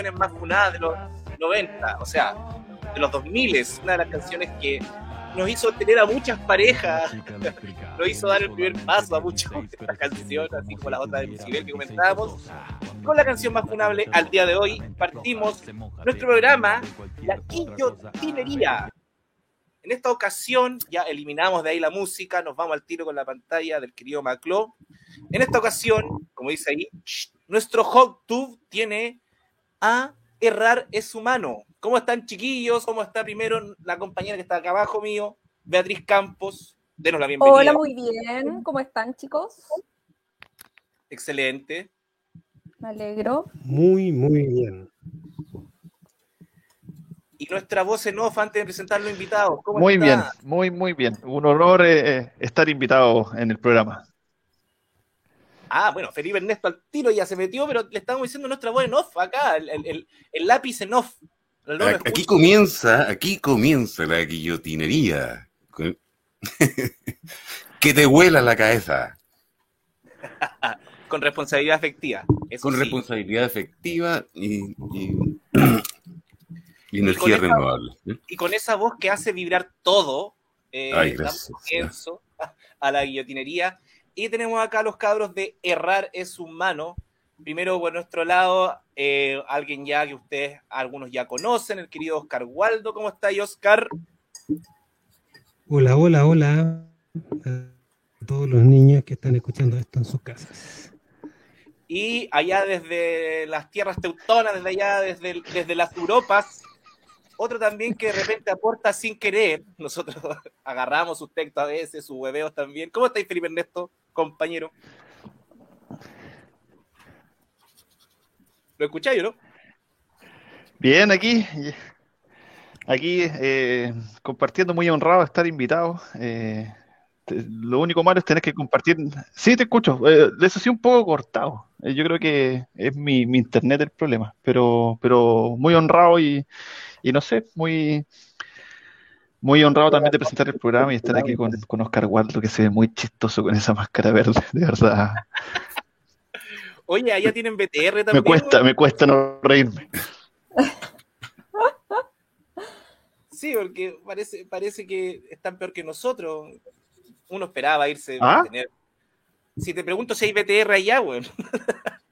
canciones más funadas de los 90, o sea, de los 2000, una de las canciones que nos hizo tener a muchas parejas, nos hizo dar el primer paso a muchos de esta canción, así como la otra de Lucibel que comentábamos. Con la canción más funable al día de hoy, partimos nuestro programa, La Guillotinería. En esta ocasión ya eliminamos de ahí la música, nos vamos al tiro con la pantalla del querido Macló. En esta ocasión, como dice ahí, nuestro hot tube tiene a errar es humano. ¿Cómo están chiquillos? ¿Cómo está primero la compañera que está acá abajo mío, Beatriz Campos? Denos la bienvenida. Hola, muy bien. ¿Cómo están, chicos? Excelente. Me alegro. Muy, muy bien. Y nuestra voz en off antes de presentar los invitados. ¿Cómo Muy está? bien, muy, muy bien. Un honor eh, estar invitado en el programa. Ah, bueno, Felipe Ernesto al tiro ya se metió, pero le estamos diciendo nuestra voz en off acá, el, el- el- el lápiz en off. No Aquí comienza, aquí comienza la guillotinería. Que te huela la cabeza. Con responsabilidad afectiva. Eso Con sí. responsabilidad efectiva y, y- y con energía renovable. ¿eh? y con esa voz que hace vibrar todo, eh, Ay, damos comienzo a la guillotinería. Y tenemos acá a los cabros de Errar es humano. Primero, por nuestro lado, eh, alguien ya que ustedes, algunos ya conocen, el querido Oscar Waldo. ¿Cómo está, ahí, Oscar? Hola, hola, hola a todos los niños que están escuchando esto en sus casas. Y allá desde las tierras teutonas, desde allá, desde, desde las Europas, otro también que de repente aporta sin querer. Nosotros agarramos sus textos a veces, sus hueveos también. ¿Cómo estáis, Felipe Ernesto, compañero? ¿Lo escucháis, no? Bien, aquí, aquí eh, compartiendo, muy honrado estar invitado. Eh, lo único malo es tener que compartir. Sí, te escucho. Eh, eso sí, un poco cortado. Yo creo que es mi, mi internet el problema, pero, pero muy honrado y, y no sé, muy, muy honrado también de presentar el programa y estar aquí con, con Oscar Waldo, que se ve muy chistoso con esa máscara verde, de verdad. Oye, allá tienen BTR también. Me cuesta, me cuesta no reírme. Sí, porque parece, parece que están peor que nosotros. Uno esperaba irse ¿Ah? a tener. Si te pregunto si hay BTR allá, weón.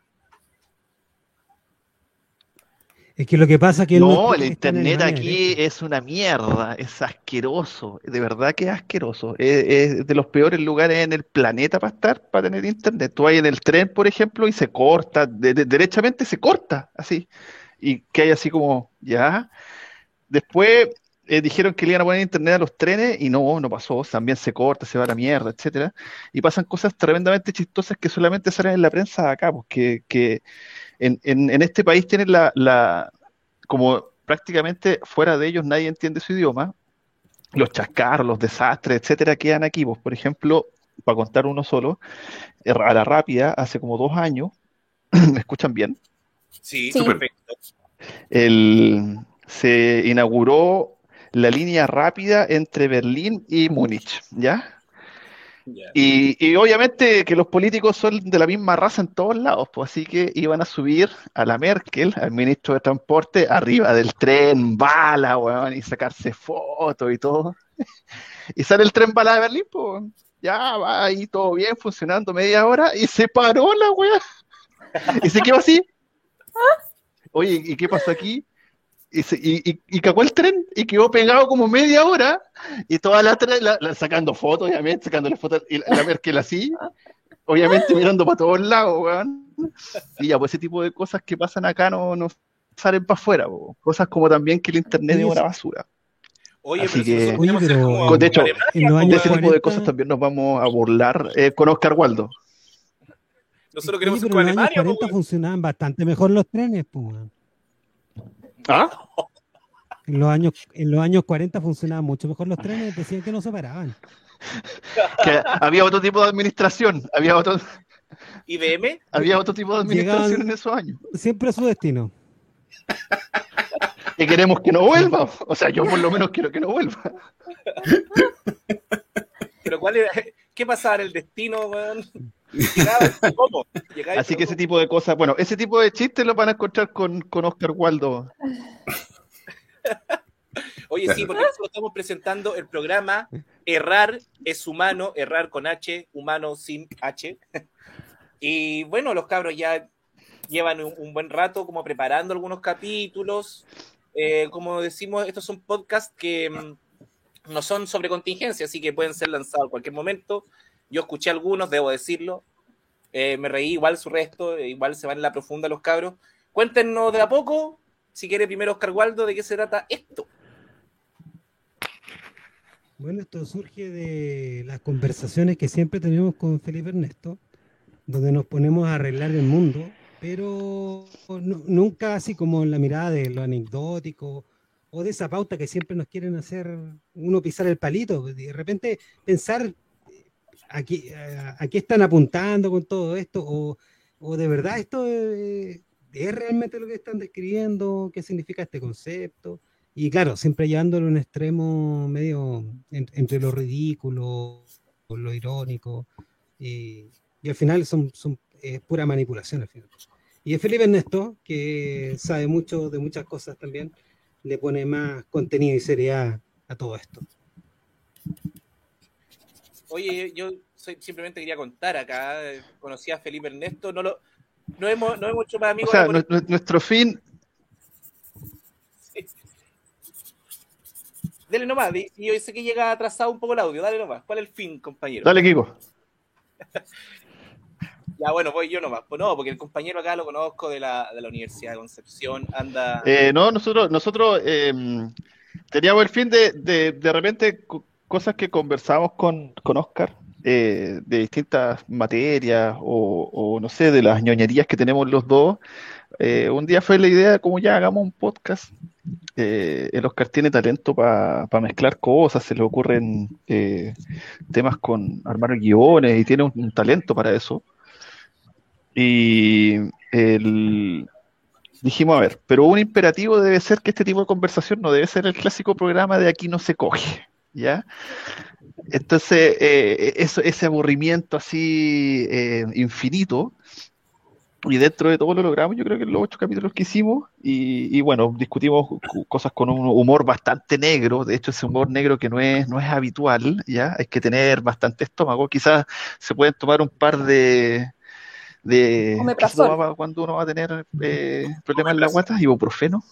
Es que lo que pasa es que No, el internet aquí es una mierda, es asqueroso, de verdad que es asqueroso. Es, es de los peores lugares en el planeta para estar, para tener internet. Tú vas en el tren, por ejemplo, y se corta, de- de- derechamente se corta, así. Y que hay así como, ya. Después eh, dijeron que le iban a poner internet a los trenes y no, no pasó, también se corta, se va a la mierda, etcétera. Y pasan cosas tremendamente chistosas que solamente salen en la prensa acá, pues que, que en, en- en este país tienen la, la, como prácticamente fuera de ellos nadie entiende su idioma, los chascarros, los desastres, etcétera, quedan aquí. Pues, por ejemplo, para contar uno solo, eh, a la rápida, hace como dos años, ¿me escuchan bien? Sí, Sí. perfecto. El, se inauguró la línea rápida entre Berlín y Múnich, ¿ya? Y, y obviamente que los políticos son de la misma raza en todos lados, pues así que iban a subir a la Merkel, al ministro de Transporte, arriba del tren, bala, weón, y sacarse fotos y todo. Y sale el tren bala de Berlín, pues ya va ahí todo bien, funcionando media hora, y se paró la weá. Y se quedó así. Oye, ¿y qué pasó aquí? Y, se- y, y- y cagó el tren y quedó pegado como media hora y toda la, la- la- sacando fotos, obviamente, sacándole fotos y la, la Merkel así, obviamente mirando para todos lados, weón. Y ya, pues ese tipo de cosas que pasan acá no, no salen para afuera, po. cosas como también que el internet es una basura. Oye, Así pero que- Oye, pero- De hecho, De ese tipo de 40, cosas también nos vamos a burlar eh, con Oscar Waldo. Nosotros queremos ir pero con en los años Alemania, 40 po, weón. funcionaban bastante mejor los trenes, pues. ¿Ah? En los años, en los años 40 funcionaban mucho mejor los trenes, decían que no se paraban. Que había otro tipo de administración, había otro, IBM, había otro tipo de administración Llegaban- en esos años. Siempre a su destino. Que queremos que no vuelva. O sea, yo por lo menos quiero que no vuelva. pero ¿cuál era? ¿Qué pasaba en el destino, weón? Así que ese tipo de cosas, bueno, ese tipo de chistes lo van a encontrar con, con Oscar Waldo. Oye, sí, porque nosotros estamos presentando el programa Errar es humano, errar con H, humano sin H. Y bueno, los cabros ya llevan un, un buen rato como preparando algunos capítulos. Eh, como decimos, estos son podcasts que mm, no son sobre contingencia, así que pueden ser lanzados en cualquier momento. Yo escuché algunos, debo decirlo. Eh, me reí igual su resto, igual se van en la profunda los cabros. Cuéntenos de a poco, si quiere primero Oscar Waldo, de qué se trata esto. Bueno, esto surge de las conversaciones que siempre tenemos con Felipe Ernesto, donde nos ponemos a arreglar el mundo, pero nu- nunca así como en la mirada de lo anecdótico o de esa pauta que siempre nos quieren hacer uno pisar el palito. De repente pensar a qué, qué están apuntando con todo esto, o, o de verdad esto eh, es realmente lo que están describiendo, qué significa este concepto. Y claro, siempre llevándolo a un extremo medio en- entre lo ridículo, lo irónico, y, y al final son, son es pura manipulación al final. Y es Felipe Ernesto, que sabe mucho de muchas cosas también, le pone más contenido y seriedad a todo esto. Oye, yo soy- simplemente quería contar acá, conocí a Felipe Ernesto, no lo no hemos, no hemos hecho más O amigos. sea, por- nu- nu- nuestro fin, Dale nomás, y yo sé que llega atrasado un poco el audio, dale nomás. ¿Cuál es el fin, compañero? dale Kiko. Ya, bueno, voy yo nomás. Pues no, porque el compañero acá lo conozco de la, de la Universidad de Concepción, anda... Eh, no, nosotros, nosotros eh, teníamos el fin de, de, de repente cosas que conversamos con, con Oscar eh, de distintas materias o, no sé, de las ñoñerías que tenemos los dos. Eh, un día fue la idea como ya hagamos un podcast. Eh, el Oscar tiene talento para mezclar cosas, se le ocurren eh, temas con armar guiones y tiene un, un talento para eso. Y el, dijimos, a ver, pero un imperativo debe ser que este tipo de conversación no debe ser el clásico programa de aquí no se coge, ¿ya? Entonces, eh, eso, ese aburrimiento así eh, infinito, y dentro de todo lo logramos, yo creo que en los ocho capítulos que hicimos, y, y bueno, discutimos cu- cosas con un humor bastante negro, de hecho ese humor negro que no es, no es habitual, ¿ya? Hay que tener bastante estómago, quizás se pueden tomar un par de... de ¿qué se Omeprazol. tomaba cuando uno va a tener eh, problemas en la guata? Ibuprofeno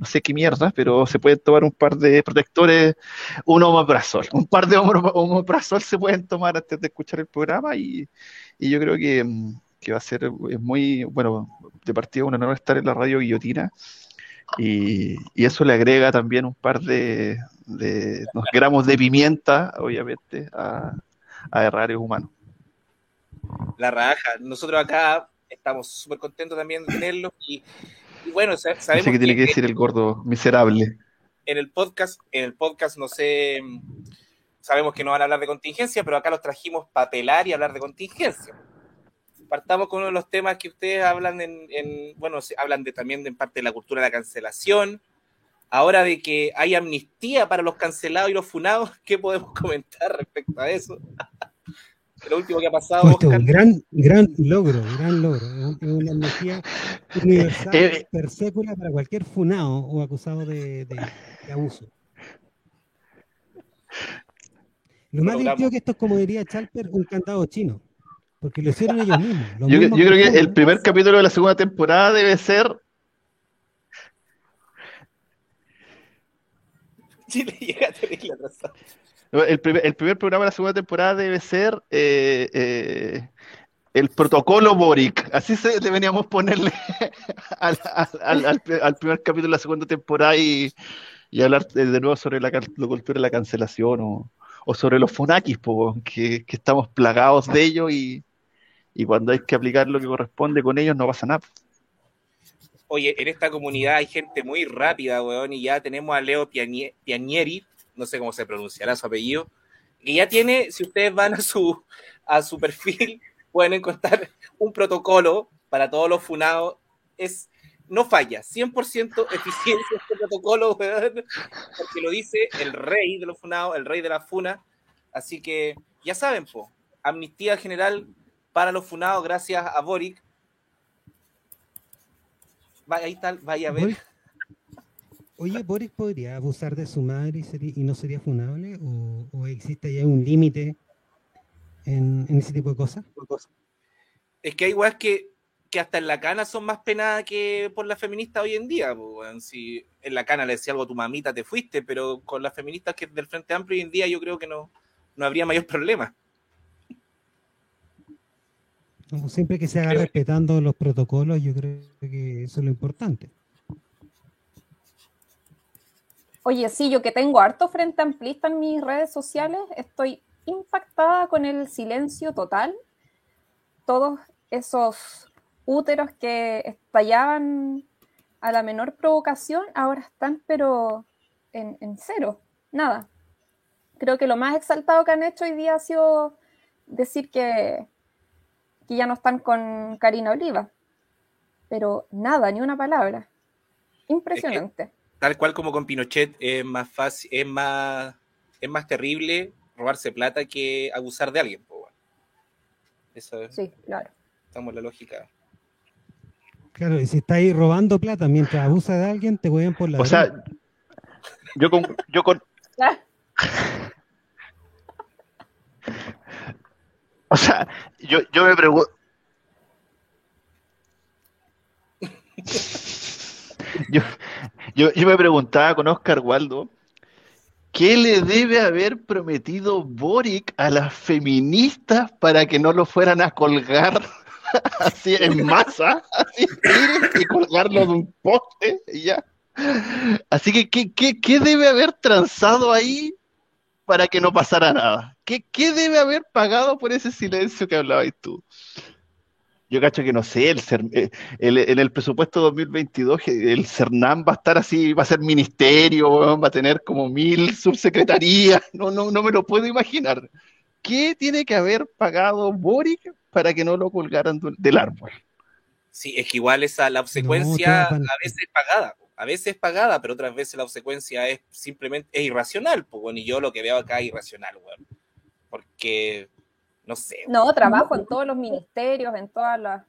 no sé qué mierda, pero se pueden tomar un par de protectores, un omeprazol, un par de omeprazol se pueden tomar antes de escuchar el programa y, y yo creo que, mm, que va a ser muy, bueno, de partida un honor estar en la radio guillotina y, y eso le agrega también un par de, de gramos de pimienta, obviamente, a, a Errarios Humanos. La raja. Nosotros acá estamos súper contentos también de tenerlos y, y bueno, sa- No sabemos qué tiene que que decir el gordo miserable. en el podcast, en el podcast no sé, sabemos que no van a hablar de contingencia, pero acá los trajimos para pelar y hablar de contingencia. Partamos con uno de los temas que ustedes hablan en, en- bueno, hablan de, también de en parte de la cultura de la cancelación. Ahora de que hay amnistía para los cancelados y los funados, ¿qué podemos comentar respecto a eso? Lo último que ha pasado, Esto es Oscar. un gran, gran logro, gran logro. Es un- es una energía universal, Eh, per sécula para cualquier funado o acusado de, de- de abuso. Lo más divertido es que esto es, como diría Chalper, un cantado chino. Porque lo hicieron ellos mismos. Yo, mismos yo creo que funados. el primer capítulo de la segunda temporada debe ser Chile llega a terrible atrasado. El primer, el primer programa de la segunda temporada debe ser eh, eh, el protocolo Boric. Así se deberíamos ponerle al, al- al- al- primer capítulo de la segunda temporada y, y hablar de, de nuevo sobre la, la de la cancelación o, o sobre los funakis, po, que, que estamos plagados de ello y, y cuando hay que aplicar lo que corresponde con ellos no pasa nada. Oye, en esta comunidad hay gente muy rápida, weón, y ya tenemos a Leo Pianie- Pianieri, no sé cómo se pronunciará su apellido, que ya tiene, si ustedes van a su, a su perfil, pueden encontrar un protocolo para todos los funados. Es, no falla, 100% eficiencia este protocolo, porque lo dice el rey de los funados, el rey de la funa. Así que ya saben, po, amnistía general para los funados gracias a Boric. Ahí está, vaya a ver. Oye, ¿Boris podría abusar de su madre y, sería- y no sería funable? ¿O, o existe ya un límite en, en ese tipo de cosas? Es que hay weas que, que hasta en la cana son más penadas que por la feminista hoy en día. Si en la cana le decía algo a tu mamita, te fuiste, pero con las feministas que del Frente Amplio hoy en día yo creo que no, no habría mayor problema. ¿no? Siempre que se haga respetando los protocolos, yo creo que eso es lo importante. Oye, sí, yo que tengo harto frente amplista en mis redes sociales, estoy impactada con el silencio total. Todos esos úteros que estallaban a la menor provocación, ahora están pero en, en cero, nada. Creo que lo más exaltado que han hecho hoy día ha sido decir que, que ya no están con Karina Oliva. Pero nada, ni una palabra. Impresionante. Tal cual como con Pinochet es más fácil, es más, es más terrible robarse plata que abusar de alguien. Eso es, Sí, claro. estamos en la lógica. Claro, y si estáis robando plata mientras abusa de alguien, te hueven por la O sea, yo con, yo con, o sea, yo, yo me pregunto, yo, yo, yo me preguntaba con Oscar Waldo, ¿qué le debe haber prometido Boric a las feministas para que no lo fueran a colgar así en masa, así y colgarlo de un poste y ya? Así que, ¿qué, qué, qué debe haber transado ahí para que no pasara nada? ¿Qué, qué debe haber pagado por ese silencio que hablabas tú? Yo cacho que no sé, el, eh, el- en el presupuesto 2022 que el CERNAM va a estar así, va a ser ministerio, weón, va a tener como mil subsecretarías, no, no, no me lo puedo imaginar. ¿Qué tiene que haber pagado Boric para que no lo colgaran del árbol? Sí, es que igual esa, la obsecuencia a veces es pagada, a veces es pagada, pero otras veces la obsecuencia es simplemente es irracional, pues bueno, y yo lo que veo acá es irracional, weón. Porque, no sé, No, trabajo en todos los ministerios, en todas las...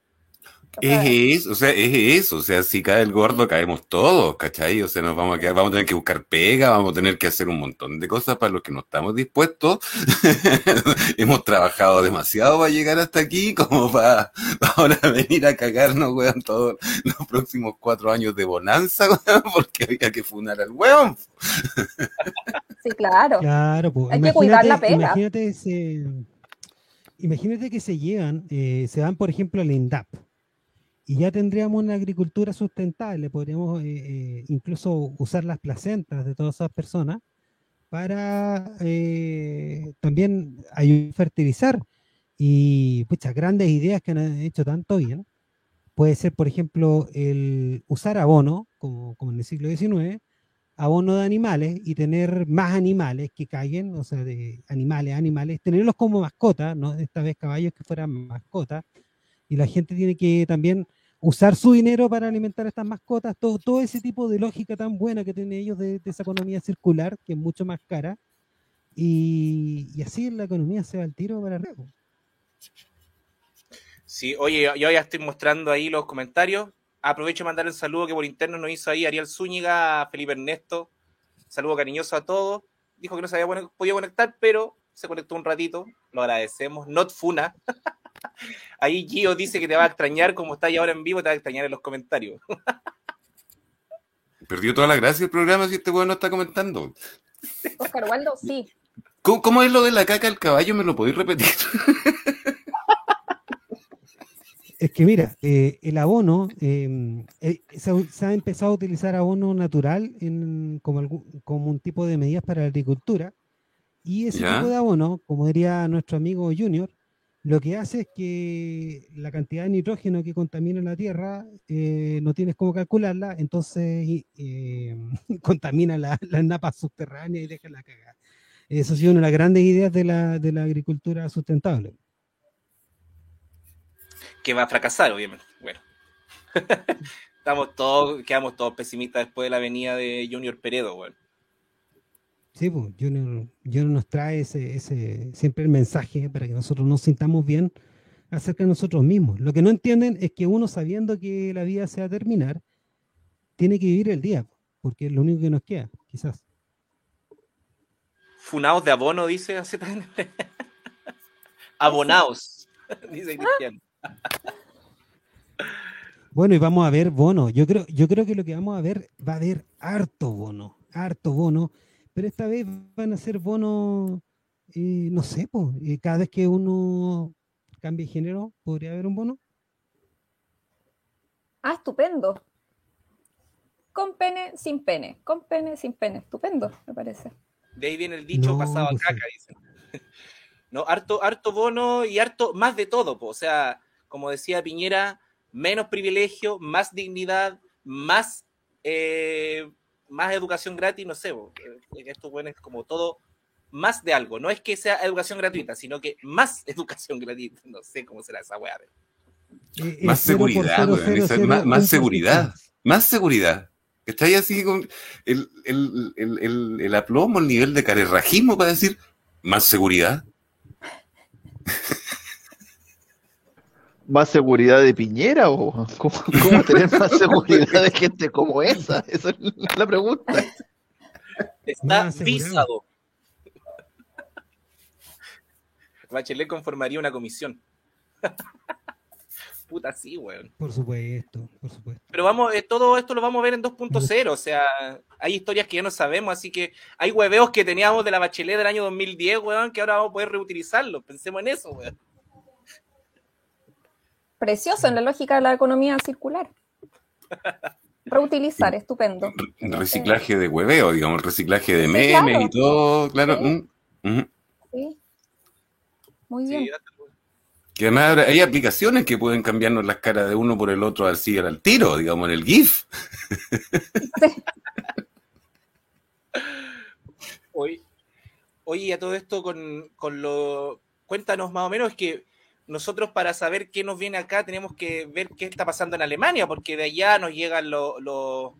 o sea, Es eso, o sea, es eso, o sea, si cae el gordo, caemos todos, ¿cachai? O sea, nos vamos a quedar, vamos a tener que buscar pega, vamos a tener que hacer un montón de cosas para los que no estamos dispuestos. Hemos trabajado demasiado para llegar hasta aquí, como para, para ahora venir a cagarnos, weón, todos los próximos cuatro años de bonanza, weón, porque había que funar al weón. Sí, claro. Claro, pues, Hay que cuidar la pega. Imagínate, imagínate que se llevan, eh, se van, por ejemplo, al INDAP. Y ya tendríamos una agricultura sustentable, podríamos eh, eh, incluso usar las placentas de todas esas personas para eh, también ayudar a fertilizar. Y muchas grandes ideas que han hecho tanto bien. Puede ser, por ejemplo, el usar abono, como, como en el siglo XIX, abono de animales y tener más animales que caigan, o sea, de animales, animales, tenerlos como mascotas, ¿no? Esta vez caballos que fueran mascotas. Y la gente tiene que también usar su dinero para alimentar a estas mascotas, todo, todo ese tipo de lógica tan buena que tienen ellos de, de esa economía circular, que es mucho más cara. Y, y así la economía se va al tiro para arriba. Sí, oye, yo ya estoy mostrando ahí los comentarios. Aprovecho de mandar el saludo que por interno nos hizo ahí Ariel Zúñiga, Felipe Ernesto. Saludo cariñoso a todos. Dijo que no se había bueno- podido conectar, pero se conectó un ratito. Lo agradecemos. Not Funa. ahí Gio dice que te va a extrañar, como está ahí ahora en vivo, te va a extrañar en los comentarios. Perdió toda la gracia el programa si este weón no está comentando. Oscar Waldo, sí. ¿Cómo, cómo es lo de la caca del caballo? ¿Me lo podéis repetir? Es que mira, eh, el abono, eh, eh, se, ha- se ha empezado a utilizar abono natural en, como, algún- como un tipo de medidas para la agricultura. Y ese Ya. tipo de abono, como diría nuestro amigo Junior, lo que hace es que la cantidad de nitrógeno que contamina la Tierra eh, no tienes cómo calcularla, entonces eh, contamina la- las napas subterráneas y deja la cagada. Eso ha sido una de las grandes ideas de la, de la agricultura sustentable. Que va a fracasar, obviamente. Bueno. Estamos todos, quedamos todos pesimistas después de la venida de Junior Peredo, weón. Sí, pues, Junior, Junior nos trae ese, ese, siempre el mensaje para que nosotros nos sintamos bien acerca de nosotros mismos. Lo que no entienden es que uno sabiendo que la vida se va a terminar, tiene que vivir el día, porque es lo único que nos queda, quizás. Funaos de abono, dice hace Abonaos, dice Cristian. Bueno, y vamos a ver bono. Yo creo, yo creo que lo que vamos a ver va a haber harto bono, harto bono, pero esta vez van a ser bonos, eh, no sé, pues, eh, cada vez que uno cambie de género, podría haber un bono. Ah, estupendo. Con pene, sin pene. Con pene, sin pene. Estupendo, me parece. De ahí viene el dicho No, pasado a caca, dicen. No, harto, harto bono y harto más de todo, po. o sea, como decía Piñera, menos privilegio, más dignidad, más, eh, más educación gratis, no sé. Eh, esto bueno es como todo más de algo, no es que sea educación gratuita, sino que más educación gratuita, no sé cómo será esa weá. Eh, Más seguridad, cero, weón, cero, esa- cero, más- seguridad. Más seguridad. Está ahí así con el, el, el, el, el aplomo, el nivel de carerrajismo para decir más seguridad. ¿Más seguridad de Piñera o cómo, cómo tener más seguridad de gente como esa? Esa es la pregunta. Está visado. Bachelet conformaría una comisión. Puta, sí, weón. Por supuesto, por supuesto. Pero vamos, eh, todo esto lo vamos a ver en 2.0, o sea, hay historias que ya no sabemos, así que hay hueveos que teníamos de la Bachelet del año 2010, weón, que ahora vamos a poder reutilizarlos. Pensemos en eso, weón. Precioso en la lógica de la economía circular. Reutilizar, estupendo. Re- Reciclaje de hueveo, digamos, reciclaje de Sí, memes claro. y todo, claro. Sí. mm. Sí. Muy bien. Que además hay aplicaciones que pueden cambiarnos las caras de uno por el otro así al tiro, digamos, en el GIF. Sí. Oye, a todo esto con, con lo... Cuéntanos más o menos, que nosotros para saber qué nos viene acá tenemos que ver qué está pasando en Alemania, porque de allá nos llegan los... los-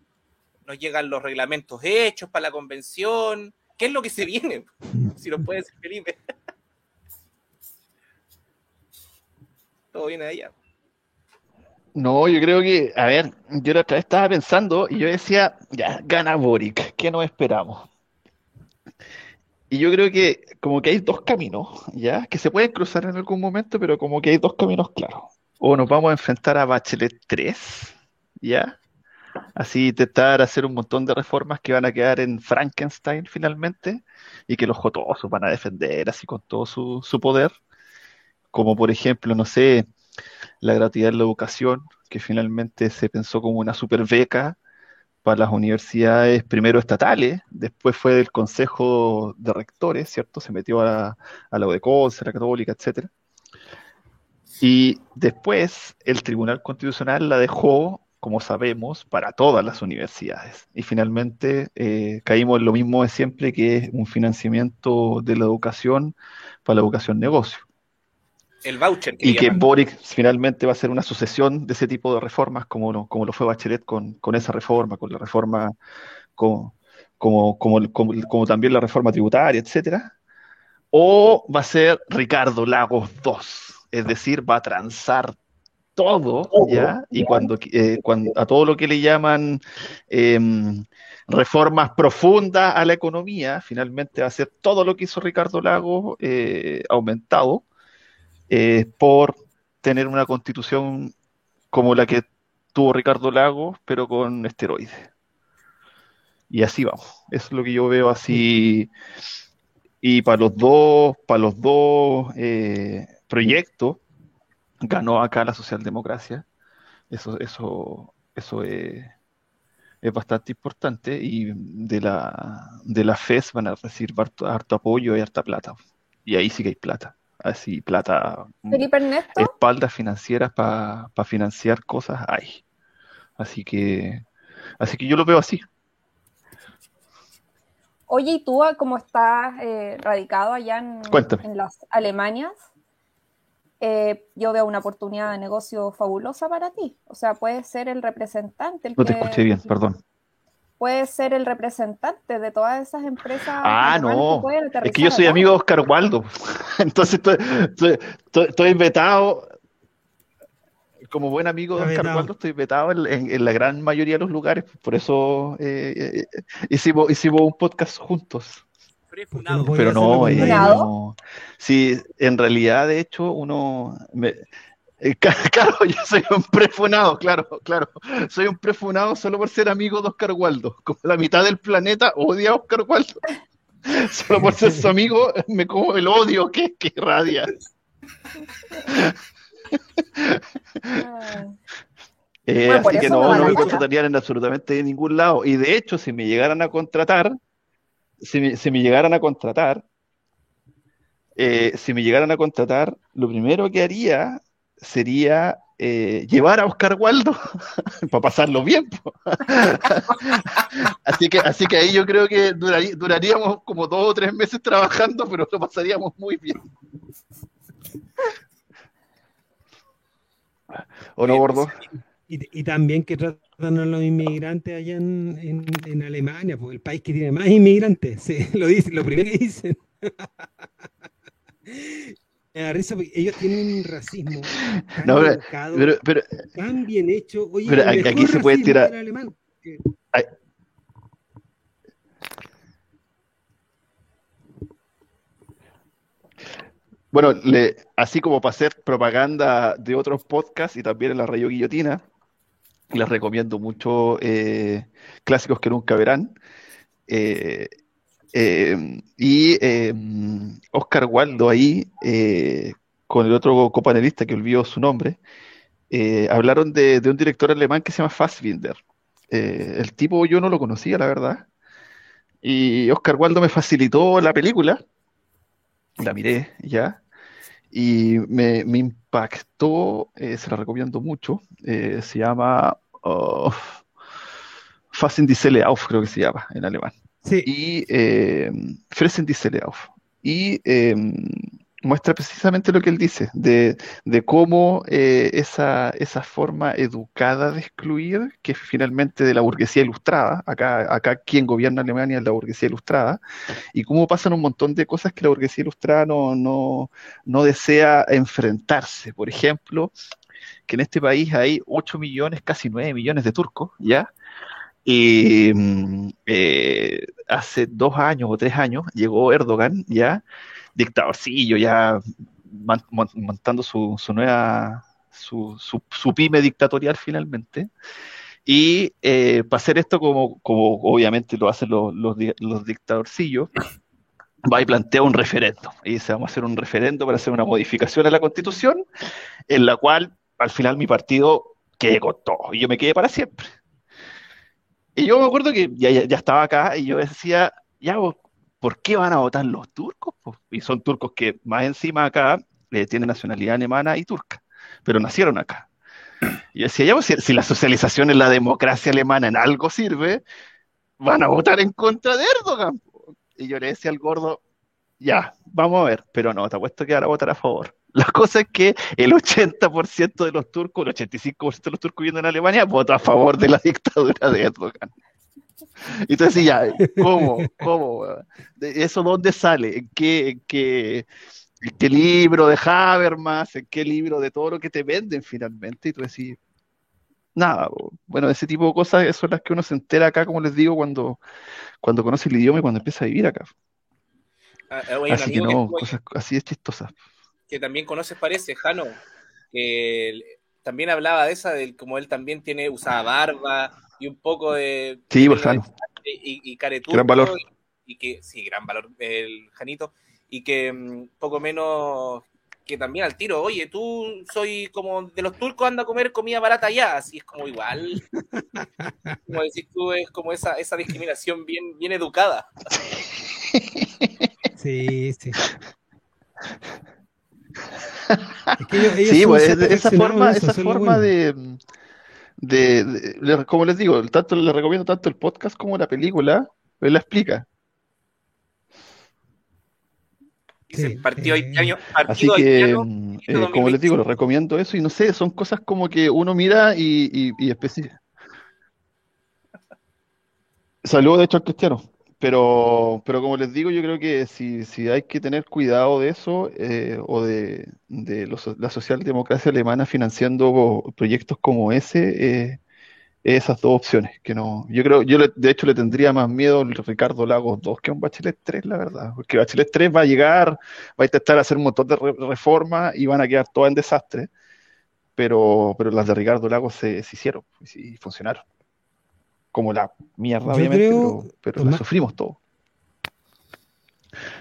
nos llegan los reglamentos hechos para la convención. ¿Qué es lo que se viene? Si nos puede decir Felipe. Todo viene de allá. No, yo creo que, a ver, yo la otra vez estaba pensando y yo decía, ya, gana Boric, ¿qué nos esperamos? Y yo creo que como que hay dos caminos, ¿ya? Que se pueden cruzar en algún momento, pero como que hay dos caminos claros. O nos vamos a enfrentar a Bachelet 3, ¿ya? Así intentar hacer un montón de reformas que van a quedar en Frankenstein finalmente y que los jotosos van a defender así con todo su, su poder. Como por ejemplo, no sé, la gratuidad en la educación, que finalmente se pensó como una super beca para las universidades, primero estatales, después fue del Consejo de Rectores, ¿cierto? Se metió a, a la UDECONCE, a la Católica, etcétera. Y después el Tribunal Constitucional la dejó, como sabemos, para todas las universidades. Y finalmente eh, caímos en lo mismo de siempre, que es un financiamiento de la educación para la educación negocio. El voucher. Y que llaman. Boric finalmente va a ser una sucesión de ese tipo de reformas, como lo, como lo fue Bachelet con, con esa reforma, con la reforma, como, como, como, como, como también la reforma tributaria, etcétera. O va a ser Ricardo Lagos II, es decir, va a transar todo, ¿ya? Y cuando, eh, cuando a todo lo que le llaman em, reformas profundas a la economía, finalmente va a ser todo lo que hizo Ricardo Lagos eh, aumentado eh, por tener una constitución como la que tuvo Ricardo Lagos, pero con esteroides. Y así vamos. Eso es lo que yo veo así. Y para los dos, para los dos eh, proyectos, ganó acá la socialdemocracia. Eso, eso, eso es, es bastante importante. Y de la, de la FES van a recibir harto, harto apoyo y harta plata. Y ahí sí que hay plata. Así, plata, Felipe Ernesto, espaldas financieras para financiar cosas hay. Así que, así que yo lo veo así. oye, ¿y tú ah, cómo estás eh, radicado allá en, Cuéntame. en las Alemanias? Eh, yo veo una oportunidad de negocio fabulosa para ti. O sea, puedes ser el representante. El No te que- escuché bien, perdón. Puedes ser el representante de todas esas empresas. Ah, no. que Es que yo soy amigo de Oscar Waldo. Entonces estoy, estoy, estoy- estoy vetado. Como buen amigo de Oscar. Waldo, estoy vetado en, en- en la gran mayoría de los lugares. Por eso eh, eh, hicimos, hicimos un podcast juntos. Pero no, eh, no. Sí, en realidad, de hecho, uno. me- claro, yo soy un prefunado, claro, claro. Soy un prefunado solo por ser amigo de Oscar Waldo. Como la mitad del planeta odia a Oscar Waldo. Solo por ser su amigo me como el odio que, que irradia. Eh, Bueno, así que no, no me contratarían en absolutamente ningún lado. Y de hecho, si me llegaran a contratar, si me, si me llegaran a contratar, eh, si me llegaran a contratar, lo primero que haría sería eh, llevar a Oscar Waldo para pasarlo bien. así que, así que ahí yo creo que durarí- duraríamos como dos o tres meses trabajando, pero lo pasaríamos muy bien. ¿O no, gordo? Y, y también que tratan a los inmigrantes allá en, en- en Alemania, pues el país que tiene más inmigrantes, sí, lo dicen, lo primero que dicen. Me da risa porque ellos tienen un racismo tan No, pero- educado, Pero, pero tan bien hecho. Oye, pero el aquí- se puede tirar- alemán. Bueno, le, así como para hacer propaganda de otros podcasts y también en la Radio Guillotina, les recomiendo mucho eh, clásicos que nunca verán. Eh, eh, y eh, Oscar Waldo ahí, eh, con el otro copanelista que olvidó su nombre, eh, hablaron de, un director alemán que se llama Fassbinder. El tipo yo no lo conocía, la verdad. Y Oscar Waldo me facilitó la película, la miré ya, y me, impactó, se la recomiendo mucho, se llama oh, Fassen die Selle auf, creo que se llama en alemán Y eh, Fressen auf. Y eh, muestra precisamente lo que él dice, de, de cómo eh, esa, esa forma educada de excluir, que finalmente de la burguesía ilustrada, acá, acá quien gobierna Alemania es la burguesía ilustrada, y cómo pasan un montón de cosas que la burguesía ilustrada no, no, no desea enfrentarse. Por ejemplo, que en este país hay 8 millones, casi 9 millones de turcos, ¿ya? Y mm, eh, hace dos años o tres años llegó Erdogan, ya, dictadorcillo, ya montando su, su nueva, su, su, pyme dictatorial finalmente. Y eh, para hacer esto como, como obviamente lo hacen los, los, los dictadorcillos, va y plantea un referendo. Y dice, vamos a hacer un referendo para hacer una modificación a la constitución, en la cual al final mi partido quede con todo. Y yo me quedé para siempre. Y yo me acuerdo que ya, ya, estaba acá y yo decía, ya, vos, ¿por qué van a votar los turcos? Y son turcos que más encima acá eh, tienen nacionalidad alemana y turca, pero nacieron acá. Y yo decía, ya, pues, si, la socialización en la democracia alemana en algo sirve, van a votar en contra de Erdogan. Y yo le decía al gordo, ya, vamos a ver, pero no, te apuesto que ahora votar a favor. La cosa es que el 80% de los turcos, el 85% de los turcos viviendo en Alemania, vota a favor de la dictadura de Erdogan. Y tú decís, ya, ¿cómo? ¿Cómo? ¿Eso dónde sale? ¿En qué, en qué, en qué libro de Habermas? ¿En qué libro de todo lo que te venden finalmente? Y tú decís, nada. Bueno, ese tipo de cosas son las que uno se entera acá, como les digo, cuando, cuando conoce el idioma y cuando empieza a vivir acá. Ah, oye, un Así que no, cosas así de chistosas. Que también conoces, parece, Jano, que él también hablaba de esa, del como él también tiene, usaba barba y un poco de Sí, de pues, Jano. y, y careturco, Gran valor. Y, y que, sí, gran valor el Janito, y que mm, poco menos que también al tiro, oye, tú soy como de los turcos anda a comer comida barata allá, así es como igual, como decís tú, es como esa, esa discriminación bien, bien educada. sí, sí. Es que ellos- ellos Sí, pues, esa forma, eso, esa forma bueno. de, de, como les digo, tanto les recomiendo tanto el podcast como la película, él la explica. Partido eh, haitiano, Así partido que, haitiano, mm, eh, como les digo, les recomiendo eso y no sé, son cosas como que uno mira y, y, y especi- Saludos de hecho al cristiano, pero, pero como les digo, yo creo que si, si hay que tener cuidado de eso eh, o de, de los- la socialdemocracia alemana financiando proyectos como ese, eh, esas dos opciones, que no, yo creo, yo le- de hecho le tendría más miedo al Ricardo Lagos 2 que a un Bachelet 3, la verdad, porque Bachelet 3 va a llegar, va a intentar hacer un montón de re- reformas y van a quedar todas en desastre, pero, pero las de Ricardo Lagos se, se hicieron y funcionaron. Como la mierda, obviamente, creo, pero, pero toma- la sufrimos todos.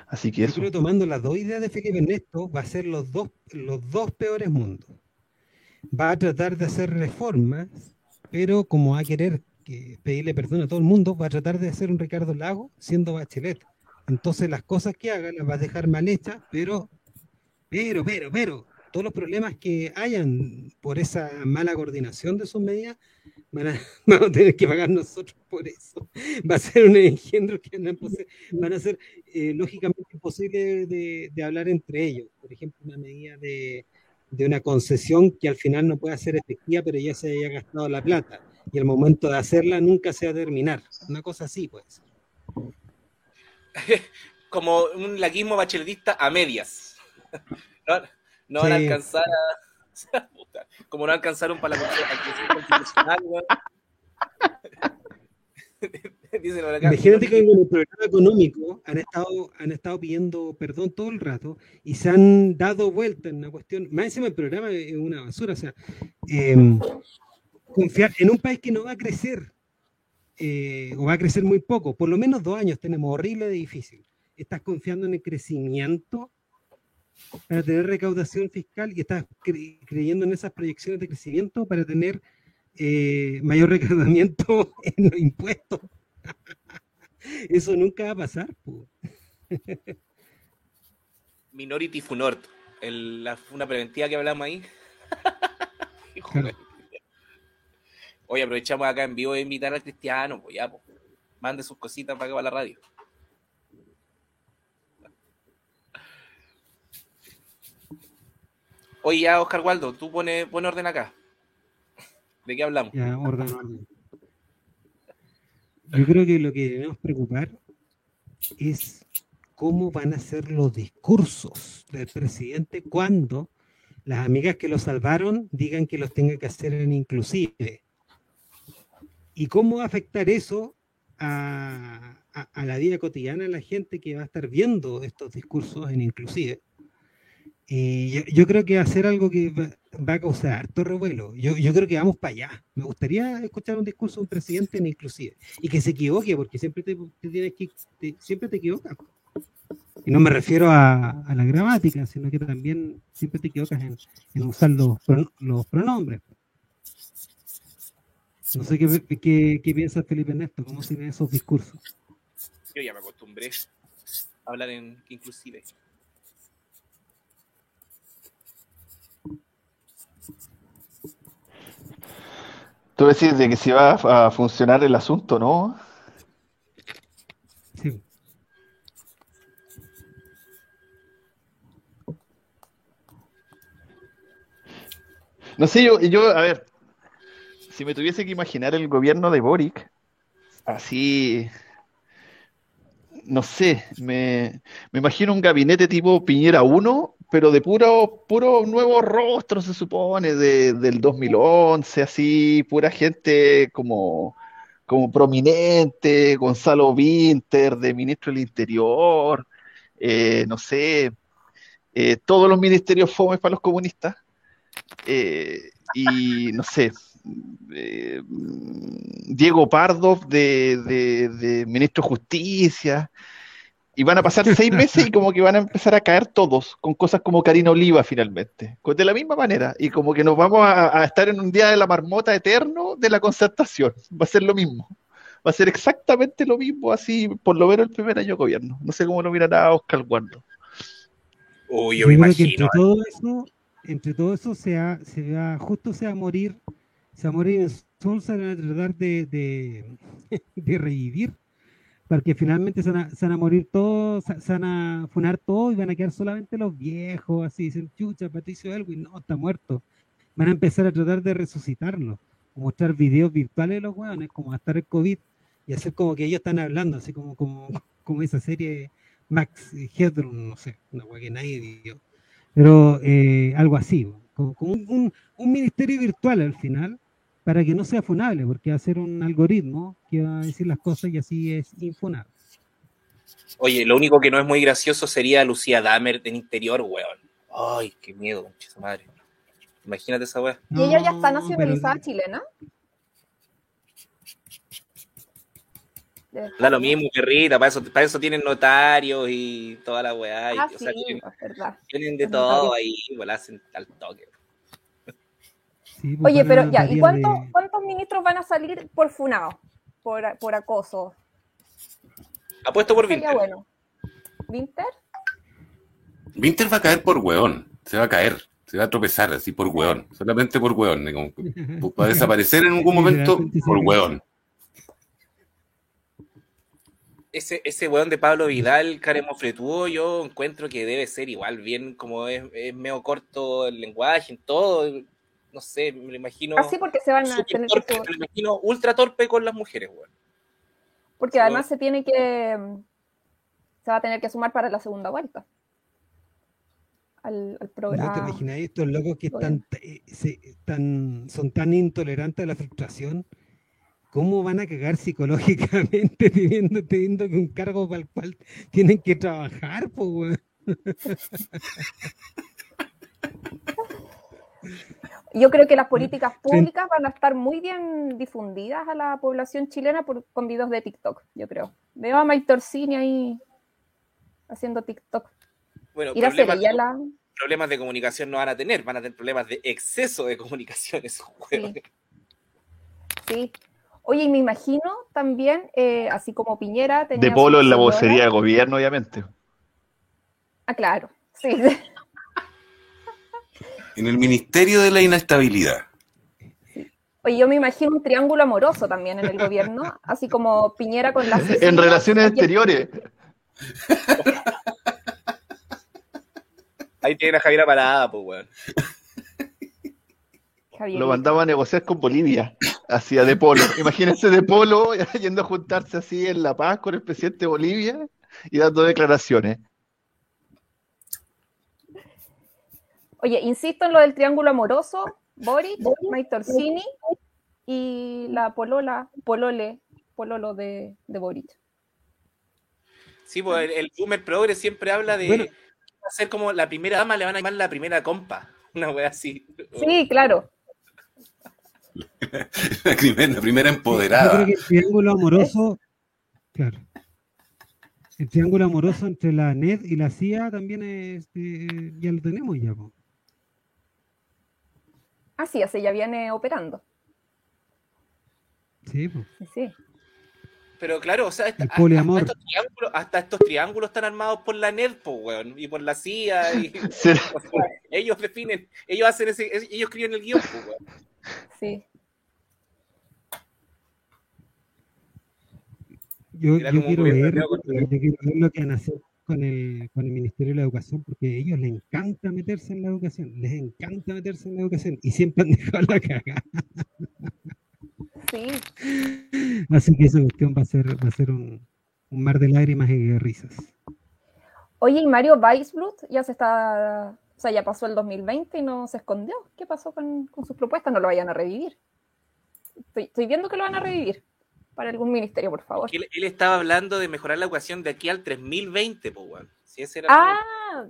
Así que Yo eso. creo tomando las dos ideas de Felipe Ernesto, va a ser los dos, los dos peores mundos. Va a tratar de hacer reformas, pero como va a querer que pedirle perdón a todo el mundo, va a tratar de hacer un Ricardo Lago siendo Bachelet. Entonces las cosas que haga las va a dejar mal hechas, pero, pero, pero, pero, todos los problemas que hayan por esa mala coordinación de sus medidas, van a, tener que pagar nosotros por eso. Va a ser un engendro que van a, ser eh, lógicamente imposible de, hablar entre ellos. Por ejemplo, una medida de, una concesión que al final no puede ser efectiva, pero ya se haya gastado la plata. Y el momento de hacerla nunca se va a terminar. Una cosa así, pues. como un laguismo bacheletista a medias. No, no van a alcanzar a. Como no alcanzaron para la constitucional, weón. Dicen Imagínate que en el programa económico han estado, han estado pidiendo perdón todo el rato y se han dado vuelta en una cuestión. Más encima el programa es una basura. O sea, em, confiar en un país que no va a crecer eh, o va a crecer muy poco, por lo menos dos años tenemos horrible de difícil. Estás confiando en el crecimiento para tener recaudación fiscal y estás cre- creyendo en esas proyecciones de crecimiento para tener eh, mayor recaudamiento en los impuestos. Eso nunca va a pasar. po. Minority Funort, el- la funa preventiva que hablamos ahí. Claro. Oye, aprovechamos acá en vivo de invitar al cristiano, pues ya, pues. Mande sus cositas para acá para la radio. Oye, Oscar Waldo, tú pones pon orden acá. ¿De qué hablamos? Orden. Yo creo que lo que debemos preocupar es cómo van a ser los discursos del presidente cuando las amigas que lo salvaron digan que los tenga que hacer en inclusive. ¿Y cómo va a afectar eso a, a- a la vida cotidiana de la gente que va a estar viendo estos discursos en inclusive? Y yo, creo que ser algo que va, a causar harto revuelo. Yo, yo creo que vamos para allá. Me gustaría escuchar un discurso de un presidente en inclusive. Y que se equivoque, porque siempre te, tienes que, siempre te equivocas. Y no me refiero a, la gramática, sino que también siempre te equivocas en, usar los, los pronombres. No sé qué, qué, qué piensa Felipe Ernesto, cómo se esos discursos. Yo ya me acostumbré a hablar en inclusive. Tú decís de que si va a funcionar el asunto, ¿no? Sí. No sé, yo, yo, a ver, si me tuviese que imaginar el gobierno de Boric, así, no sé, me, me imagino un gabinete tipo Piñera 1, pero de puro, puro nuevo rostro, se supone, de, del 2011, así, pura gente como, como prominente, Gonzalo Winter, de ministro del Interior, eh, no sé, eh, todos los ministerios fomes para los comunistas. Eh, y no sé, Diego Pardo de, de- de ministro de Justicia, y van a pasar seis meses y como que van a empezar a caer todos con cosas como Karina Oliva finalmente, de la misma manera, y como que nos vamos a, a estar en un día de la marmota eterno de la concertación, va a ser lo mismo. Va a ser exactamente lo mismo, así por lo menos el primer año de gobierno. No sé cómo lo mirará Oscar Waldo. Uy, yo Yo me imagino. entre todo eso, entre todo eso se va, se va, justo se va a morir, se va a morir en Souls, se van a tratar de, de, de revivir, porque finalmente se van, a, se van a morir todos, se, se van a funar todos y van a quedar solamente los viejos, así dicen, chucha, Patricio Elwin, no, está muerto. Van a empezar a tratar de resucitarlo, mostrar videos virtuales de los hueones, como hasta el COVID, y hacer como que ellos están hablando, así como, como, como esa serie Max Headroom, no sé, una hueá que nadie vio pero eh, algo así, como, como un, un- un ministerio virtual al final, para que no sea funable, porque va a ser un algoritmo que va a decir las cosas y así es infunable. Oye, lo único que no es muy gracioso sería Lucía Dahmer en interior, weón. Ay, qué miedo, su madre. Imagínate esa weá. Y ella ya está nacionalizada pero- chilena. Da lo mismo, perrita, para eso, para eso tienen notarios y toda la weá. y- Ah, o sea, sí, tienen, verdad. tienen de todo notarios. ahí, la hacen al toque. Sí, pues, Oye, pero ya, ¿y cuántos, de- cuántos ministros van a salir por funado? Por, por acoso. Apuesto por Vinter. bueno. ¿Winter? Winter va a caer por weón. Se va a caer. Se va a tropezar así por weón. Solamente por weón. como- pues, va a desaparecer en algún momento por weón. Ese, ese weón de Pablo Vidal, Caremo Fretuo, yo encuentro que debe ser igual, bien como es, es medio corto el lenguaje, en todo. No sé, me lo imagino. Así porque se van a tener torpe, que me lo imagino ultra torpe con las mujeres, weón. Porque además se tiene que. Se va a tener que sumar para la segunda vuelta. Al, al ¿No te programa. imagináis estos locos que están, eh, se- son tan intolerantes a la frustración? ¿Cómo van a cagar psicológicamente teniendo, teniendo que un cargo para el cual tienen que trabajar, po, weón? Yo creo que las políticas públicas van a estar muy bien difundidas a la población chilena por, con videos de TikTok, yo creo. Veo a Mike Torsini ahí haciendo TikTok. Bueno, Ir problemas, la. problemas de comunicación no van a tener, van a tener problemas de exceso de comunicación esos weones. Sí. Oye, y me imagino también, eh, así como Piñera tenía. De polo en la vocería de gobierno, obviamente. Ah, claro. Sí. En el Ministerio de la Inestabilidad. Oye, yo me imagino un triángulo amoroso también en el gobierno, así como Piñera con la En relaciones exteriores. Ahí tienen a Javiera Parada, pues weón. Javier. Lo mandaba a negociar con Bolivia, hacia de polo. Imagínense de polo yendo a juntarse así en La Paz con el presidente de Bolivia y dando declaraciones. Oye, insisto en lo del triángulo amoroso, Boric, Mike Torsini y la polola, polole, pololo de, de Boric. Sí, pues el, el boomer progre siempre habla de Bueno. ser como la primera dama, le van a llamar la primera compa. Una wea así. Sí, claro. La primera, la primera Yo empoderada. creo que el triángulo amoroso, claro. El triángulo amoroso entre la NED y la CIA también es, eh, ya lo tenemos ya, po. Así, así ya viene operando. Sí, po. Sí, sí. Pero claro, o sea, hasta, hasta estos triángulos, hasta estos triángulos están armados por la NED, pues, weón, y por la CIA. Y, Se- o sea, ellos definen, ellos hacen ese, ellos escriben el guion, pues, weón. sí. Yo, yo quiero ver, yo quiero ver lo que van a hacer con el, con el Ministerio de la Educación, porque a ellos les encanta meterse en la educación, les encanta meterse en la educación y siempre han dejado la cagada. Sí. Así que esa cuestión va a ser, va a ser un, un mar de lágrimas y de risas. Oye, y Mario Weisblut ya se está, o sea, ya pasó el 2020 y no se escondió. ¿Qué pasó con, con sus propuestas? No lo vayan a revivir. Estoy, estoy viendo que lo van a revivir para algún ministerio, por favor. Él, él estaba hablando de mejorar la educación de aquí al 3020, pues, weón. Si ese era Ah,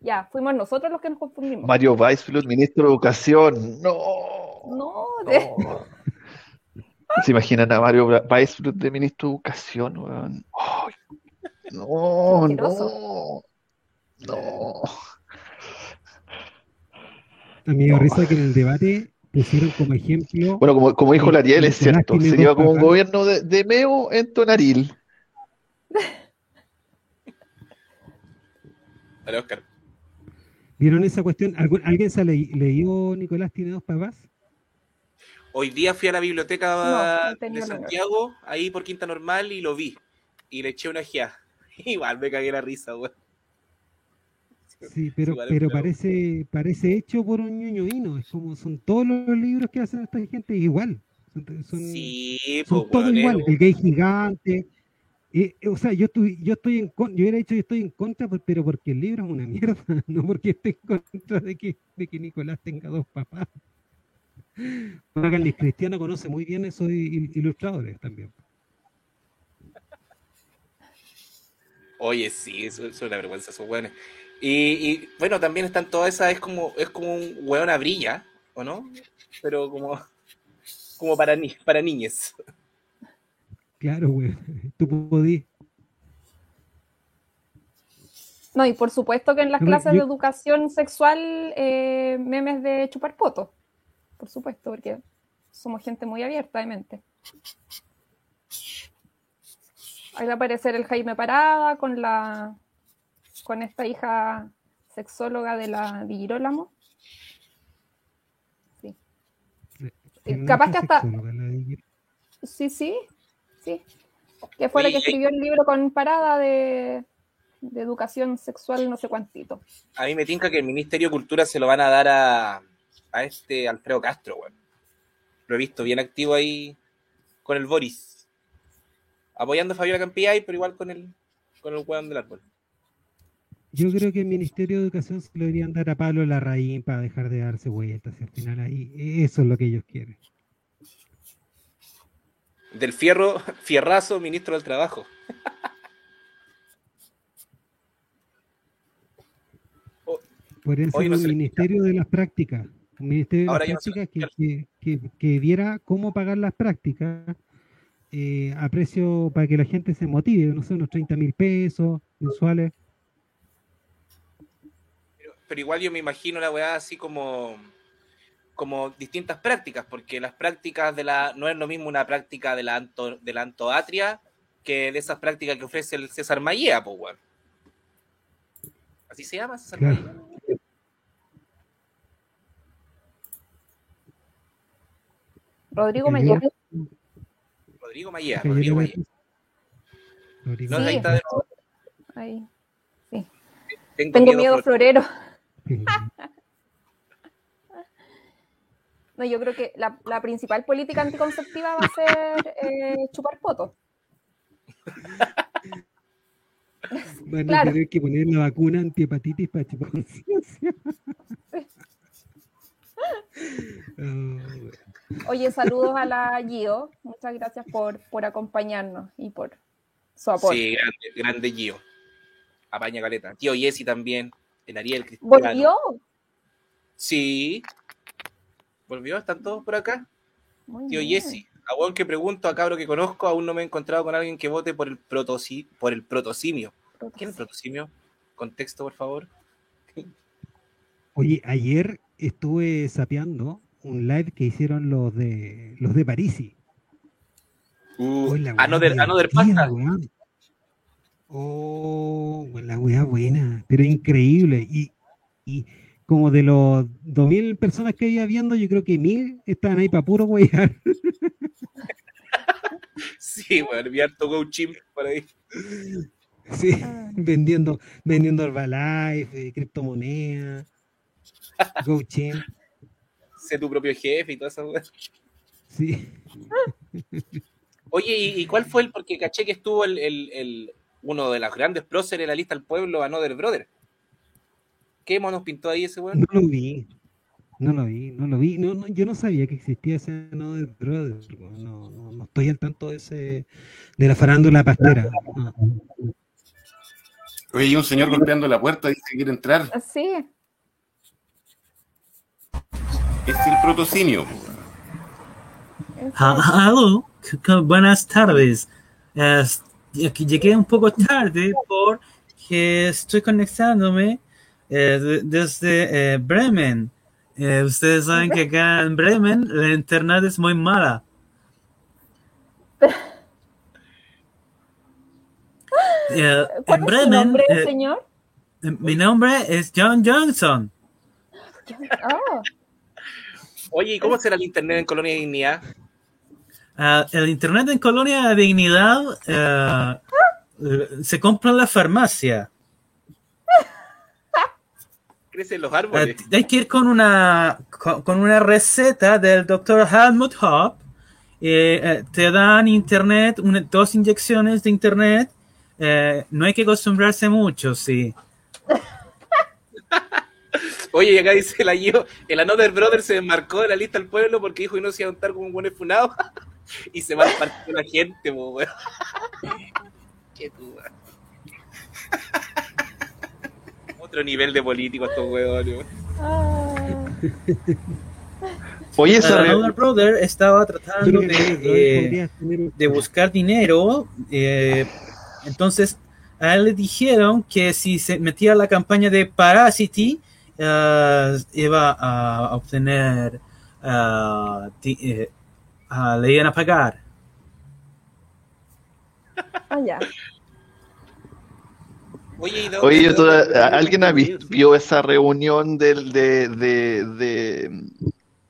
ya, fuimos nosotros los que nos confundimos. Mario Weisflut, ministro de Educación. No. No, de- no. ¿Se imaginan a Mario Weisflut de ministro de Educación? weón? Ay, no, no. No. A mí me risa que en el debate pusieron como ejemplo Bueno, como, como dijo la Ariel, es cierto. Sería como un gobierno de, de meo en Tonaril. Dale, Oscar. ¿Vieron esa cuestión? ¿Algún- ¿Alguien se le, leyó Nicolás tiene dos papás? Hoy día fui a la biblioteca No, no he de. Santiago, ahí por Quinta Normal, y lo vi. Y le eché una guía. Igual me cagué la risa, weón. Sí, pero, pero pero- parece, parece hecho por un ñoño Es como son todos los libros que hacen esta gente igual. Son, son- Sí, son pues, todos weón, igual. El gay gigante. Eh, eh, o sea, yo estoy, yo estoy en contra, yo hubiera dicho que estoy en contra, pero porque el libro es una mierda, no porque esté en contra de que, de que Nicolás tenga dos papás. Bueno, Carlos Cristiano conoce muy bien esos il- ilustradores también. Oye, sí, eso, eso es una vergüenza, esos weones. Y, y, bueno, también están todas esas, es como, es como un weón a brilla, ¿o no? Pero como, como para, ni, para niñes. Claro, güey. Tú podís. No, y por supuesto que en las No, clases yo- de educación sexual, eh, memes de chupar poto. Por supuesto, porque somos gente muy abierta de mente. Ahí va a aparecer el Jaime Parada con la con esta hija sexóloga de la Di Girolamo. Sí. No capaz que hasta- Sí, sí, sí. Que fue la que escribió el libro con Parada de, de educación sexual no sé cuántito. A mí me tinca que el Ministerio de Cultura se lo van a dar a, a este Alfredo Castro, weón. Lo he visto bien activo ahí con el Boris. Apoyando a Fabiola Campillay, pero igual con el, con el weón del árbol. Yo creo que el Ministerio de Educación se lo deberían dar a Pablo Larraín para dejar de darse vueltas. y al final ahí, eso es lo que ellos quieren. Del Fierro, Fierrazo, ministro del Trabajo. Por eso no le Ministerio de las Prácticas. Un Ministerio de las no Prácticas que, que, que, que viera cómo pagar las prácticas eh, a precio para que la gente se motive, no sé, unos 30 mil pesos mensuales. Pero, igual yo me imagino la weá así como, como distintas prácticas, porque las prácticas de la. no es lo mismo una práctica de la, anto, de la antoatria que de esas prácticas que ofrece el César Mayea, pues weón. ¿Así se llama César Claro. Rodrigo viera- Rodrigo. Rodrigo No, Sí. ahí está de nuevo. Ahí. Tengo, Tengo miedo, Flor. florero. No, yo creo que la, la principal política anticonceptiva va a ser eh, chupar poto. Van Claro. a tener que poner la vacuna antihepatitis para chupar conciencia. Oye, saludos a la Gio. Muchas gracias por, por acompañarnos y por su apoyo. Sí, grande, grande Gio. Apaña caleta. Tío Jesse también. El Ariel Cristiano. ¿Volvió? Sí. ¿Volvió? ¿Están todos por acá? Muy Tío bien. Jesse. A weón que pregunto, a cabro que conozco, aún no me he encontrado con alguien que vote por el protosi por el protosimio. ¿Quién es el protosimio? Contexto, por favor. Oye, ayer estuve sapeando un live que hicieron los de los de Parisi. Uh, la weá Another, Another divertida, Pasta. Oh, la weá buena, pero increíble. Y, y como de los 2000 personas que había viendo, yo creo que 1000 estaban ahí para puro weyar. Sí, weón, vi harto Go Chimp por ahí. Sí, vendiendo, vendiendo Herbalife, eh, criptomonedas, GoChain. Sé tu propio jefe y toda esa weón. Sí. Oye, ¿y, y cuál fue el? Porque caché que estuvo el, el- el- uno de los grandes próceres de la lista del pueblo, Another Brother. ¿Qué monos pintó ahí ese weón? No lo vi. No lo vi, no lo vi. No, no, yo no sabía que existía ese Another Brother. No, no, no estoy al tanto de ese de la farándula pastera. No. Oye, hay un señor golpeando la puerta, dice que quiere entrar. Sí, Es el protosimio. eso. Ah, c- buenas tardes. Llegué un poco tarde porque estoy conectándome eh, de- desde eh, Bremen. Eh, ustedes saben que acá en Bremen la internet es muy mala. Eh, ¿Cuál en es su Bremen, nombre, eh, señor? Eh, Mi nombre es John Johnson. Ah, Oye, ¿y cómo será el internet en Colonia de Dignidad? Ah, el internet en Colonia de Dignidad eh, se compra en la farmacia. Crecen los Eh, hay que ir con una, con, con una receta del doctor Helmut Hopp. Eh, eh, te dan internet, una- dos inyecciones de internet. Eh, no hay que acostumbrarse mucho, sí. Oye, y acá dice el Gio, el Another Brother se desmarcó de la lista del pueblo porque dijo que no se iba a juntar con un buen efunado y se mal partió la gente, po, weón. Qué. Otro nivel de político estos weones. Oye, esa Another Brother estaba tratando de, eh, de buscar dinero. eh, entonces, a él le dijeron que si se metía a la campaña de Parasity, eh, iba a obtener, ti- eh, ah, le iban a pagar. Ah, ya. Oye, ¿y dónde- Oye, toda- ¿alguien ha visto, vio esa reunión del, de, de, de-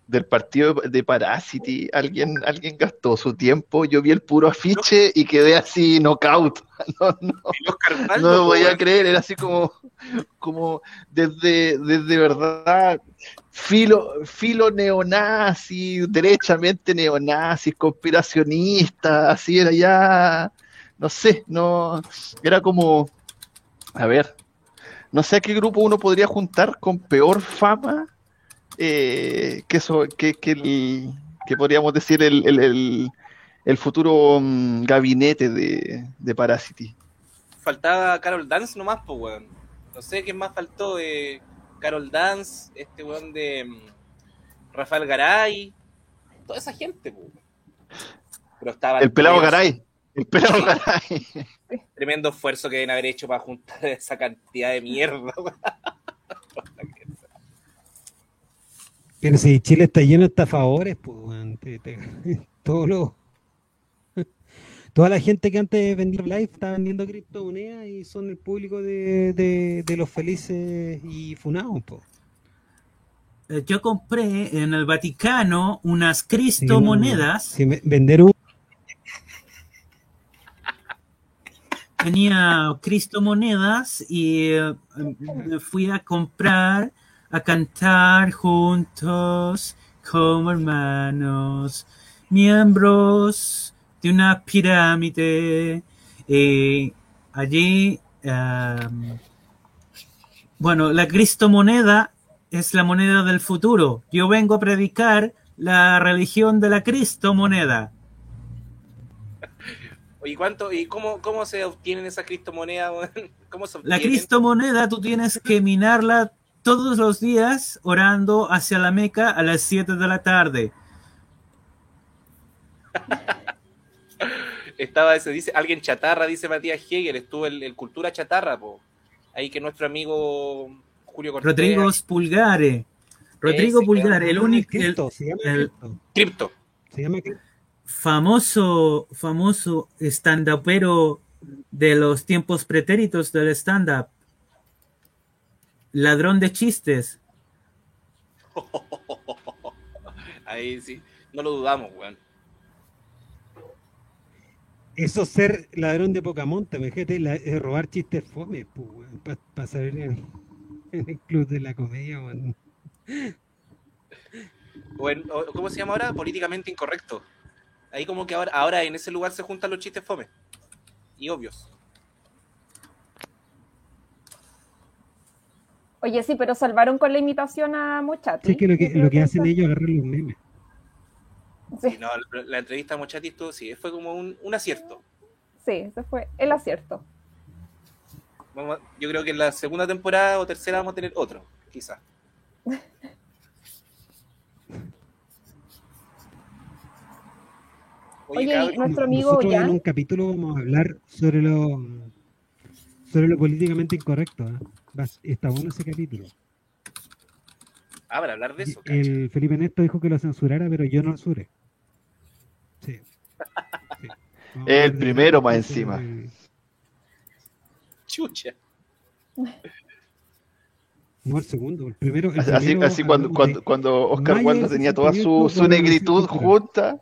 del partido de Parasity? ¿Alguien, alguien gastó su tiempo? Yo vi el puro afiche y quedé así knockout. No, no, no voy a creer, era así como, como desde, desde verdad, filo, filo neonazi, derechamente neonazis, conspiracionistas, así era ya, no sé, no, era como, a ver, no sé a qué grupo uno podría juntar con peor fama eh, que, eso, que, que, el- que podríamos decir el, el, el- futuro mm, gabinete de, de Parasity. Faltaba Carol Dance nomás, pues, weón. No sé quién más faltó de Carol Dance, este weón de mm, Rafael Garay, toda esa gente, pues. Pero estaba El pelado Garay. El pelado Garay. Tremendo esfuerzo que deben haber hecho para juntar esa cantidad de mierda. Pero si Chile está lleno de estafadores, pues, te- te- todo lo- toda la gente que antes vendía live está vendiendo criptomonedas y son el público de, de- de los felices y funados, pues. Yo compré en el Vaticano unas Sí, no, si ve- vender un tenía cristomonedas y eh, me fui a comprar, a cantar juntos como hermanos, miembros de una pirámide. Y allí, em, bueno, la cristomoneda es la moneda del futuro. Yo vengo a predicar la religión de la cristomoneda. ¿Y cuánto, y cómo, cómo se obtienen esas criptomonedas? ¿Cómo se La obtienen? cristomoneda tú tienes que minarla todos los días orando hacia la Meca a las 7 de la tarde. Estaba ese, dice, alguien chatarra, dice Matías Hegel, estuvo el, el Cultura Chatarra, po. Ahí que nuestro amigo Julio Cortés. Rodrigo Pulgare. Rodrigo Ese, Pulgare, el único, el cripto, se llama el- cripto, Cripto. se llama cripto. famoso, famoso stand-upero de los tiempos pretéritos del stand-up. Ladrón de chistes. Ahí sí, no lo dudamos, weón. Eso ser ladrón de Pocamonte, imagínate, la- eh, robar chistes fome, pues, para salir en, en el club de la comedia, weón. O en- o- ¿Cómo se llama ahora? Políticamente incorrecto. Ahí como que ahora, ahora en ese lugar se juntan los chistes fome. Y obvios. Oye, sí, pero salvaron con la imitación a Mochati. Sí, es que lo que, lo que hacen ellos es agarrar los memes. Sí, no, la, la entrevista a Mochati estuvo, sí, fue como un, un acierto. sí, ese fue el acierto. Vamos yo creo que en la segunda temporada o tercera vamos a tener otro, quizás. Oye, cabrón, nuestro amigo Nosotros en Jan, un capítulo vamos a hablar sobre lo sobre lo políticamente incorrecto. ¿eh? Está bueno ese capítulo. ah, para hablar de eso, cacha. El Felipe Neto dijo que lo censurara, pero yo no lo censuré. Sí. El primero más de- encima. Chucha. No, el segundo, el primero. el Así, así, primero así cuando, cuando, de- cuando Oscar Wilde tenía toda su, 68, su negritud junta.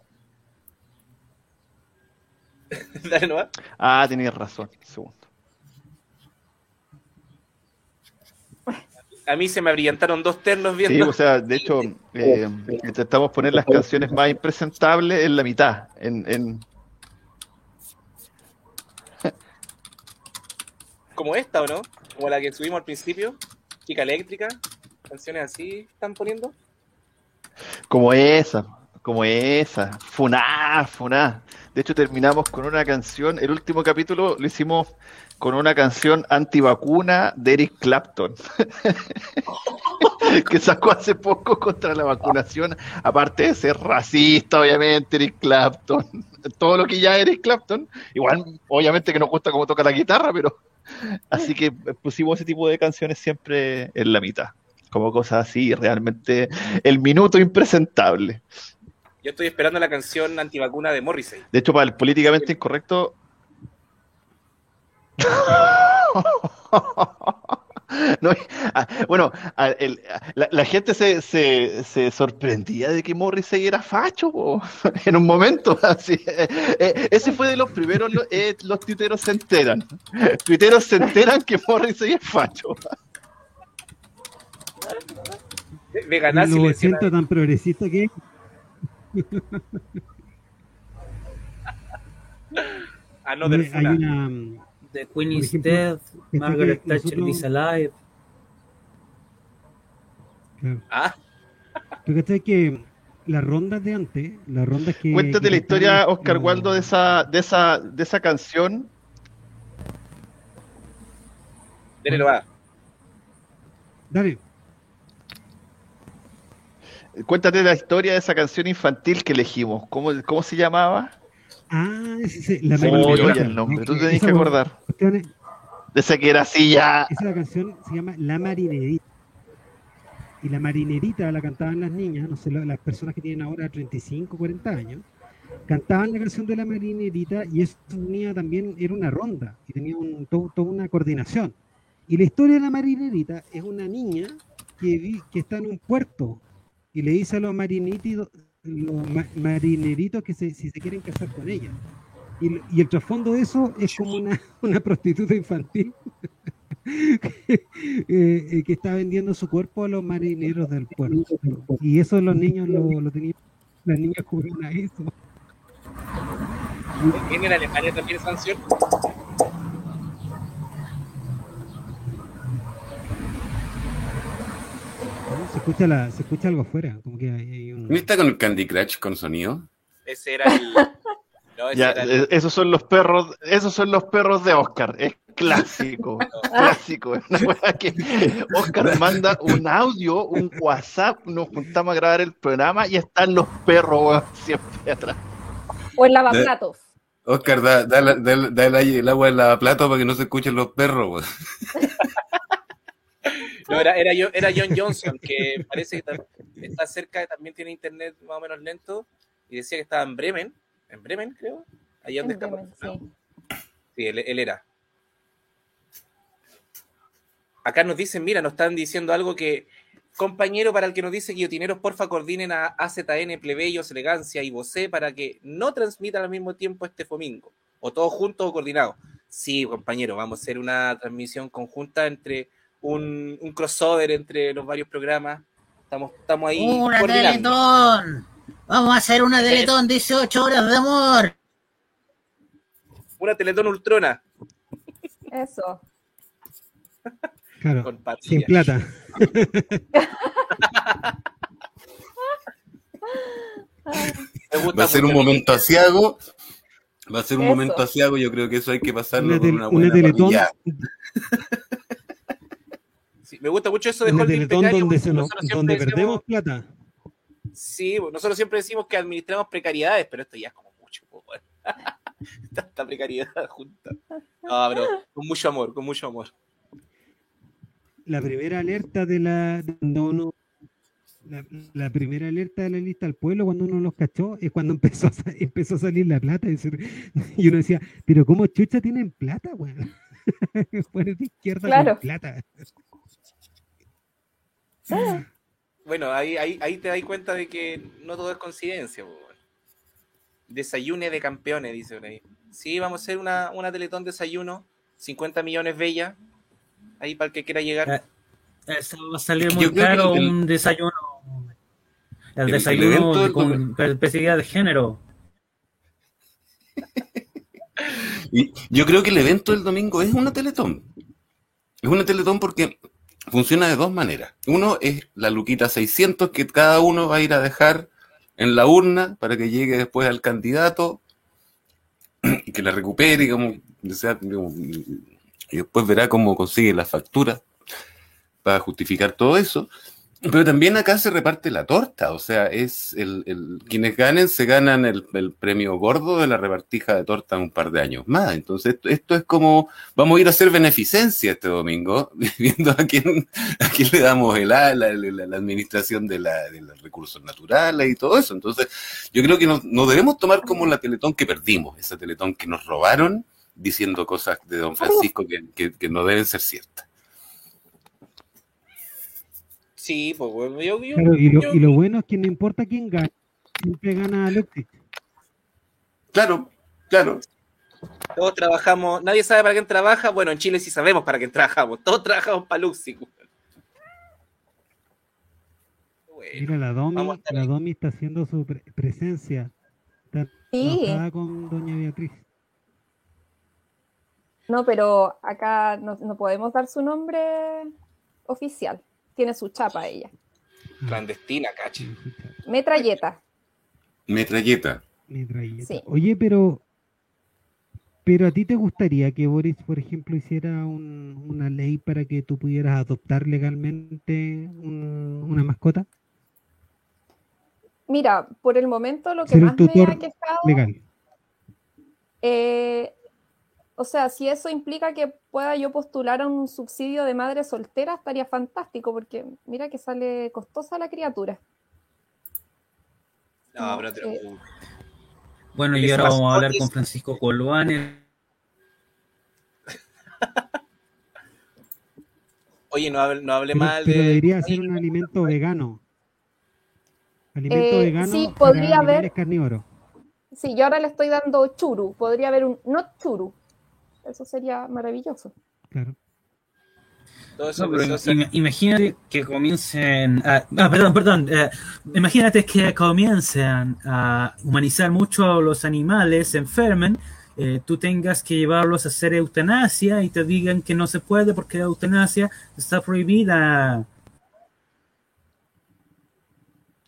Dale nomás. Ah, tenías razón. Segundo. A mí se me abrillantaron dos ternos Sí, viendo. o sea, de hecho, eh, intentamos poner las canciones más impresentables en la mitad. En, en... Como esta, ¿o no? Como la que subimos al principio. Chica eléctrica. Canciones así están poniendo. Como esa, como esa. Funá, funá. De hecho, terminamos con una canción. El último capítulo lo hicimos con una canción antivacuna de Eric Clapton. que sacó hace poco contra la vacunación. Aparte de ser racista, obviamente, Eric Clapton. Todo lo que ya Eric Clapton. Igual, obviamente que nos gusta cómo toca la guitarra, pero. Así que pusimos ese tipo de canciones siempre en la mitad. Como cosas así, realmente el minuto impresentable. Yo estoy esperando la canción antivacuna de Morrissey. De hecho, para el políticamente incorrecto. No, ah, bueno, ah, el- la, la gente se, se, se sorprendía de que Morrissey era facho po, en un momento. Así, eh, eh, ese fue de los primeros, eh, los tuiteros se enteran. Tuiteros se enteran que Morrissey es facho. Veganá Lo siento tan progresista que es. Another hay Funa. una. The Queen Por is ejemplo, dead, Margaret nosotros- Thatcher is alive. claro. Ah, ¿Tú cachai que las rondas de antes, las rondas que. Cuéntate que la historia, cantaban Oscar Waldo, de esa, de esa, de esa canción. dele nomás. Dale. Cuéntate la historia de esa canción infantil que elegimos. ¿Cómo, cómo se llamaba? Ah, ese, ese, la ya el nombre. ¿no? Tú tenés que acordar. De esa que era así ya. Esa canción se llama La Marinerita. Y la marinerita la cantaban las niñas, no sé, la- las personas que tienen ahora 35, 40 años, cantaban la canción de la marinerita y eso tenía también, era una ronda y tenía un, todo- toda una coordinación. Y la historia de la marinerita es una niña que, vi- que está en un puerto y le dice a los marineritos, los ma- marineritos que se- si se quieren casar con ella. Y, el trasfondo de eso es como una, una prostituta infantil eh, que está vendiendo su cuerpo a los marineros del puerto. Y eso los niños lo, tenían, las niñas jugaban a eso. ¿Viene en Alemania también esa canción? ¿no? Se escucha la, se escucha algo afuera, como que hay, hay un ¿No está con el Candy Crush con sonido? Ese era el. No, ese Ya, era el- eh, esos son los perros, esos son los perros de Oscar. Es clásico, clásico. Es una weá que Oscar manda un audio, un WhatsApp, nos juntamos a grabar el programa y están los perros weón, siempre atrás. O el lavaplatos. Oscar, da, da, da, da el, el agua en la plata para que no se escuchen los perros. weón. No, era, era, yo- era John Johnson, que parece que está cerca, también tiene internet más o menos lento, y decía que estaba en Bremen, en Bremen creo, allá donde está. Sí. Sí, él, él era. Acá nos dicen, mira, nos están diciendo algo que, compañero, para el que nos dice guillotineros, porfa coordinen a AZN, plebeyos, elegancia y vocé para que no transmitan al mismo tiempo este domingo, o todos juntos o coordinados. Sí, compañero, vamos a hacer una transmisión conjunta entre un, un crossover entre los varios programas. Estamos, estamos ahí Una. Teletón. Vamos a hacer una Teletón 18 horas de amor. Una Teletón Ultrona Eso. Claro, con sin plata. Va a ser un momento asiago. Va a ser un Eso. momento asiago. Yo creo que eso hay que pasarlo Una, con tel- una una buena teletón, parrillada. Sí, me gusta mucho eso de una Holding teletón Precario, donde, se nos- decimos- perdemos plata. Sí, nosotros siempre decimos que administramos precariedades, pero esto ya es como mucho. Tanta precariedad junta. No, pero con mucho amor, con mucho amor. La primera alerta de la cuando uno- la, la primera alerta de la lista del pueblo cuando uno los cachó es cuando empezó a, empezó a salir la plata y, uno decía, pero ¿cómo chucha tienen plata, weón? Bueno, de izquierda Claro. con plata. Bueno, ahí, ahí, ahí te das cuenta de que no todo es coincidencia. po. Desayune de campeones, dice por ahí. Sí, vamos a hacer una, una teletón desayuno, 50 millones bella. Ahí para el que quiera llegar. Eh, Eso va a salir muy yo caro el- un desayuno. El, el desayuno con perspectiva de género. Y yo creo que el evento del domingo es una teletón. Es una teletón porque funciona de dos maneras. Uno es la luquita 600 que cada uno va a ir a dejar en la urna para que llegue después al candidato y que la recupere, sea, como- y después verá cómo consigue la factura para justificar todo eso. Pero también acá se reparte la torta, o sea, es el, el- quienes ganen se ganan el, el premio gordo de la repartija de torta en un par de años más. Entonces, esto, esto es como, vamos a ir a hacer beneficencia este domingo, viendo a quién, a quién le damos el la, la- la administración de, la- de los recursos naturales y todo eso. Entonces, yo creo que no, no debemos tomar como la teletón que perdimos, esa teletón que nos robaron diciendo cosas de don Francisco que, que- que no deben ser ciertas. Sí, pues weón, yo, yo- Claro, y, lo, yo- y lo bueno es que no importa quién gane, siempre gana Alexis. Claro, claro. todos trabajamos, nadie sabe para quién trabaja. Bueno, en Chile sí sabemos para quién trabajamos. Todos trabajamos para Luxi. Bueno, Mira, la Domi, la. Domi está haciendo su pre- presencia. Está Sí, con doña Beatriz. no, pero acá no, no podemos dar su nombre oficial. Tiene su chapa ella. clandestina, cachi. Metralleta. Metralleta. Metralleta. Sí. Oye, pero pero a ti te gustaría que Boris, por ejemplo, hiciera un- una ley para que tú pudieras adoptar legalmente un- una mascota? Mira, por el momento lo que Ser más me ha quejado, Legal. eh, o sea, si eso implica que pueda yo postular a un subsidio de madre soltera, estaría fantástico, porque mira que sale costosa la criatura. No, pero te- Eh, Bueno, y ahora vamos a hablar con Francisco Colván. el- Oye, no hable, no hable Pero, mal pero de. debería ser un alimento vegano. Alimento Eh, vegano sí, podría haber- animales carnívoros. Sí, yo ahora le estoy dando churu, podría haber un not churu. Eso sería maravilloso. Claro. Todo eso, No, pero eso- im- imagínate que comiencen a, ah, perdón, perdón, eh, imagínate que comiencen a humanizar mucho a los animales, se enfermen, eh, tú tengas que llevarlos a hacer eutanasia y te digan que no se puede porque la eutanasia está prohibida.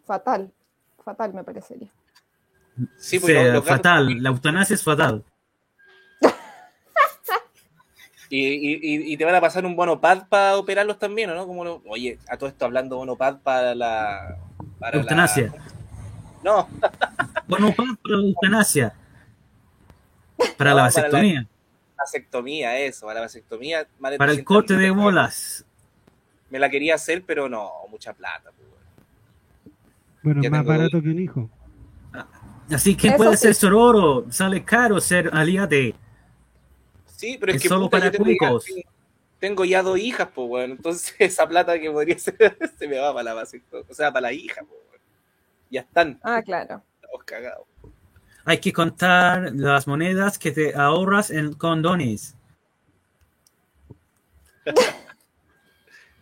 Fatal, fatal me parecería. sí, pues, sea, fatal, la eutanasia es fatal. Y, y- y- y te van a pasar un bonopad para operarlos también, ¿o no? Como lo- oye, a todo esto hablando bonopad para la. Para la- Eutanasia. No, Bueno, para para la eutanasia. Para No, la para vasectomía, vasectomía, eso, para la vasectomía. para el 300 corte de bolas. Me la quería hacer, pero no, mucha plata. pues. Bueno, Ya más barato que un hijo. Así que Eso puede sí. ser sororo, sale caro ser aliate. Sí, pero es, Es que solo puta, para yo tengo ya, cuicos. tengo ya dos hijas, pues, bueno. Entonces esa plata que podría ser se me va para la vasectomía. O sea, para la hija, pues, weón. Ya están, Ah, claro. estamos cagados. Hay que contar las monedas que te ahorras en condones.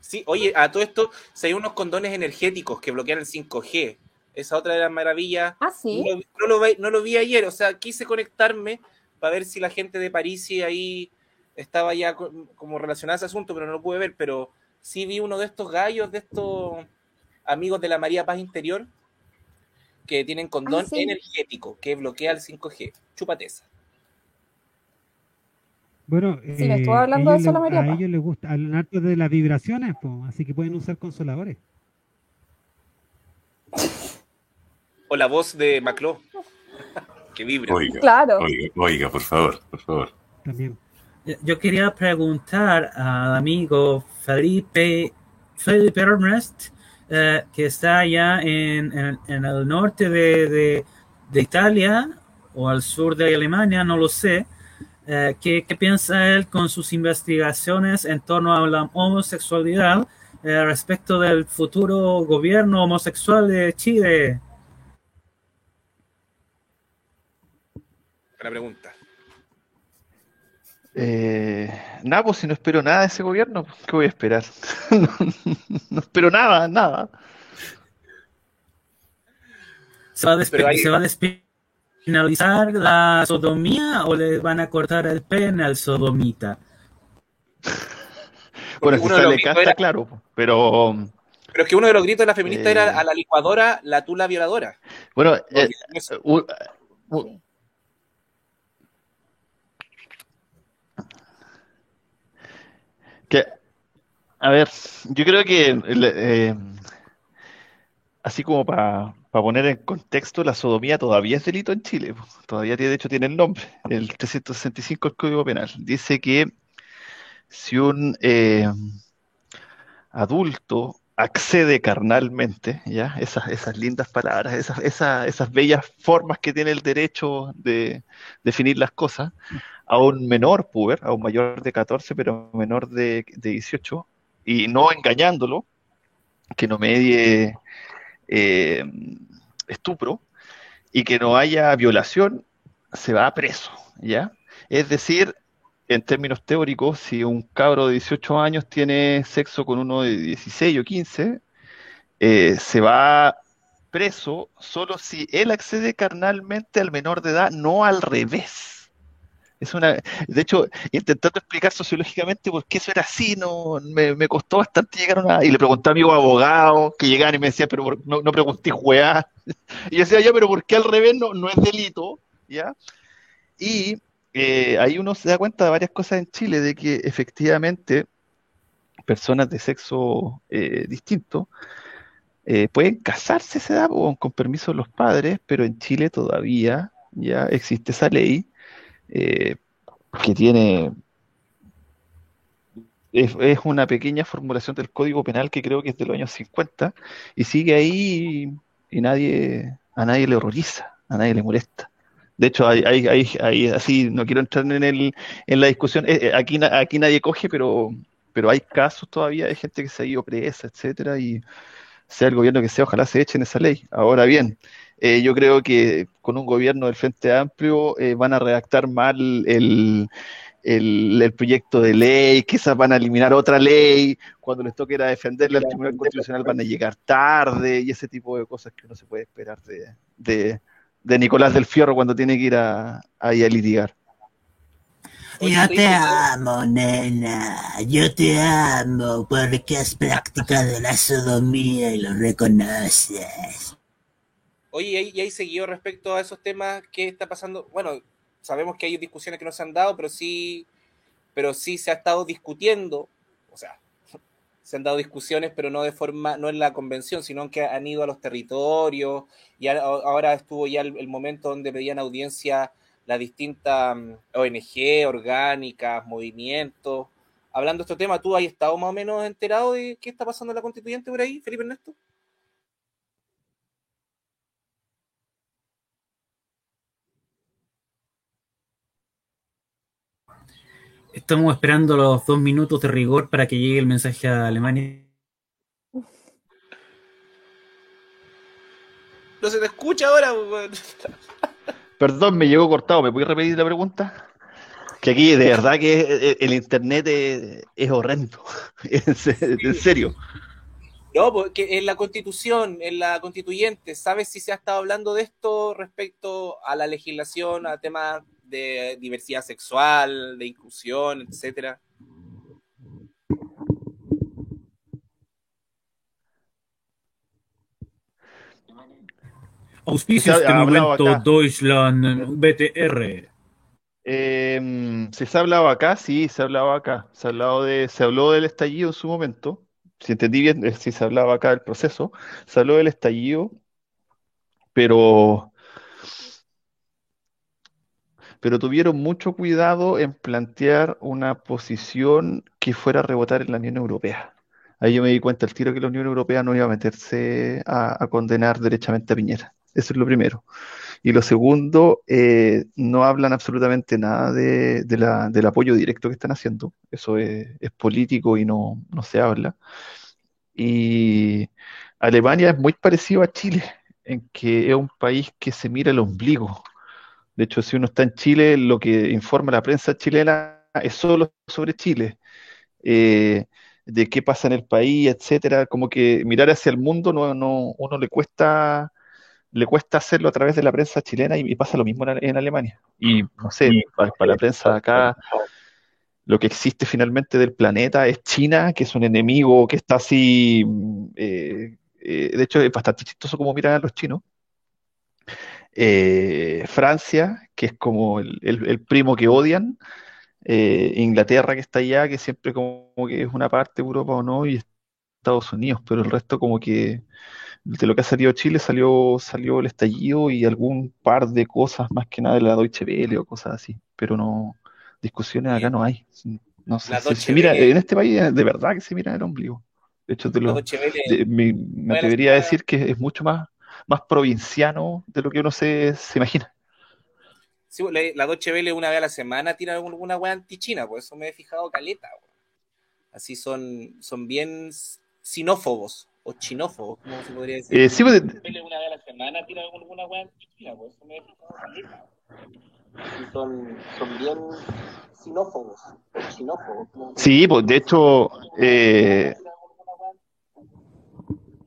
Sí, oye, a todo esto, si hay unos condones energéticos que bloquean el 5G, esa otra de las maravillas. Ah, sí. No, no lo, no lo vi ayer, o sea, quise conectarme para ver si la gente de París y ahí estaba ya co- como relacionada a ese asunto, pero no lo pude ver. Pero sí vi uno de estos gallos, de estos amigos de la María Paz Interior, que tienen condón Ah, sí. energético que bloquea el 5G. Chúpate esa. Bueno, Sí, eh, estuvo hablando de ellos eso la le- María a ellos les gusta hablar harto de las vibraciones, po, así que pueden usar consoladores. O la voz de Macló, que vibra. Oiga, Claro. oiga, oiga, por favor, por favor. También. Yo quería preguntar al amigo Felipe, Felipe Ernest, eh, que está allá en, en- en el norte de, de- de Italia o al sur de Alemania, no lo sé. eh, ¿qué, qué piensa él con sus investigaciones en torno a la homosexualidad eh, respecto del futuro gobierno homosexual de Chile. Buena pregunta. Eh, nada, pues si no espero nada de ese gobierno, ¿qué voy a esperar? No, no espero nada, nada. ¿Se va a, despe- Pero hay- ¿se va a despenalizar la sodomía o le van a cortar el pene al sodomita? Bueno, si uno de los sale está era- claro, pero Pero es que uno de los gritos de la feminista Eh. era a la licuadora, la tula violadora. bueno, eh, Porque que, a ver, yo creo que eh, así como para poner en contexto, la sodomía todavía es delito en Chile, todavía tiene- de hecho tiene el nombre, el 365 del Código Penal. Dice que si un eh, adulto accede carnalmente, ¿ya? Esas, esas lindas palabras, esas, esas, esas bellas formas que tiene el derecho de definir las cosas, a un menor puber, a un mayor de 14, pero menor de, de 18, y no engañándolo, que no medie eh, estupro, y que no haya violación, se va preso, ¿ya? Es decir, en términos teóricos, si un cabro de 18 años tiene sexo con uno de 16 o 15, eh, se va preso solo si él accede carnalmente al menor de edad, no al revés. Es una, de hecho, intentando explicar sociológicamente por qué eso era así, no, me, me costó bastante llegar a una... Y le pregunté a amigos abogados que llegaban y me decían, pero no, pregunté juega. Y yo decía, ya, pero ¿por qué al revés no, no es delito? ¿Ya? Y eh, ahí uno se da cuenta de varias cosas en Chile, de que efectivamente personas de sexo eh, distinto eh, pueden casarse a esa edad o con permiso de los padres, pero en Chile todavía ya existe esa ley eh, que tiene es, es una pequeña formulación del Código Penal que creo que es de los años 50 y sigue ahí y nadie a nadie le horroriza, a nadie le molesta. De hecho, hay, hay, hay, hay- así, no quiero entrar en el, en la discusión, eh, eh, aquí, aquí nadie coge, pero, pero hay casos todavía de gente que se ha ido presa, etcétera, y sea el gobierno que sea, ojalá se echen esa ley. Ahora bien, eh, yo creo que con un gobierno del Frente Amplio eh, van a redactar mal el, el, el proyecto de ley, quizás van a eliminar otra ley, cuando les toque ir a defenderle al Tribunal Constitucional van a llegar tarde y ese tipo de cosas que uno se puede esperar de, de, de Nicolás del Fierro cuando tiene que ir a, a litigar. Yo te amo, nena. Yo te amo porque has practicado la sodomía y lo reconoces. Oye, y ahí, y ahí seguido respecto a esos temas, ¿qué está pasando? Bueno, sabemos que hay discusiones que no se han dado, pero sí, pero sí se ha estado discutiendo, o sea, se han dado discusiones, pero no de forma, no en la convención, sino que han ido a los territorios, y ahora estuvo ya el, el momento donde pedían audiencia las distintas mm, ONG, orgánicas, movimientos. Hablando de este tema, ¿tú has estado más o menos enterado de qué está pasando en la constituyente por ahí, Felipe Ernesto? Estamos esperando los dos minutos de rigor para que llegue el mensaje a Alemania. No se te escucha ahora, weón. Perdón, me llegó cortado, ¿me puedes repetir la pregunta? Que aquí de verdad que eh, el internet es, es horrendo, en se- en serio. No, porque en la constitución, en la constituyente, ¿sabes si se ha estado hablando de esto respecto a la legislación, a temas de diversidad sexual, de inclusión, etcétera? Ha este momento acá. Deutschland BTR. Eh, si se ha hablado acá, sí, se ha hablado acá. Se ha hablado de, se habló del estallido en su momento. Si entendí bien, eh, si se hablaba acá del proceso, se habló del estallido, pero, pero tuvieron mucho cuidado en plantear una posición que fuera a rebotar en la Unión Europea. Ahí yo me di cuenta al tiro que la Unión Europea no iba a meterse a, condenar derechamente a Piñera. Eso es lo primero. Y lo segundo, eh, no hablan absolutamente nada de, del apoyo directo que están haciendo. Eso es, es político y no, no se habla. Y Alemania es muy parecido a Chile, en que es un país que se mira el ombligo. De hecho, si uno está en Chile, lo que informa la prensa chilena es solo sobre Chile, eh, de qué pasa en el país, etcétera. Como que mirar hacia el mundo no, no, uno le cuesta, le cuesta hacerlo a través de la prensa chilena y, y pasa lo mismo en, en Alemania. Y no sé, para, para la prensa de acá, lo que existe finalmente del planeta es China, que es un enemigo que está así. mm, eh, eh, de hecho, es bastante chistoso como miran a los chinos. Eh, Francia, que es como el, el- el primo que odian. Eh, Inglaterra, que está allá, que siempre como que es una parte de Europa o no, y Estados Unidos, pero el resto como que de lo que ha salido Chile salió, salió el estallido y algún par de cosas, más que nada de la Deutsche Welle o cosas así, pero no, discusiones acá no hay. No sé, se, se mira, en este país de verdad que se mira el ombligo. De hecho, lo- de- me, me atrevería a decir que es mucho más, más provinciano de lo que uno se, se imagina. Sí, la, la Deutsche Welle una vez a la semana tira alguna weá anti-China, por eso me he fijado caleta. weón. Así son, son bien sinófobos o chinófobos, como se podría decir. Eh, sí, pues, Welle una vez a la semana tira alguna weá anti-China, por eso me he fijado caleta. Así son, son bien sinófobos o chinófobos. sí, pues de hecho, eh,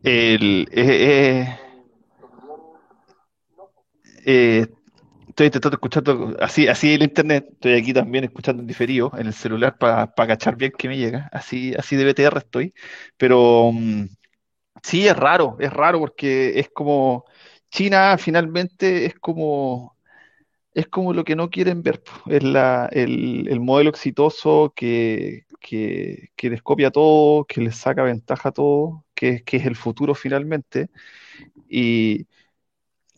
el, eh, eh, estoy intentando escuchando así, así el internet, estoy aquí también escuchando en diferido en el celular para cachar bien que me llega, así, así de BTR estoy, pero mm, sí es raro, es raro porque es como China finalmente es como es como lo que no quieren ver, es la, el, el modelo exitoso que, que, que les copia todo, que les saca ventaja a todo, que, que es el futuro finalmente. Y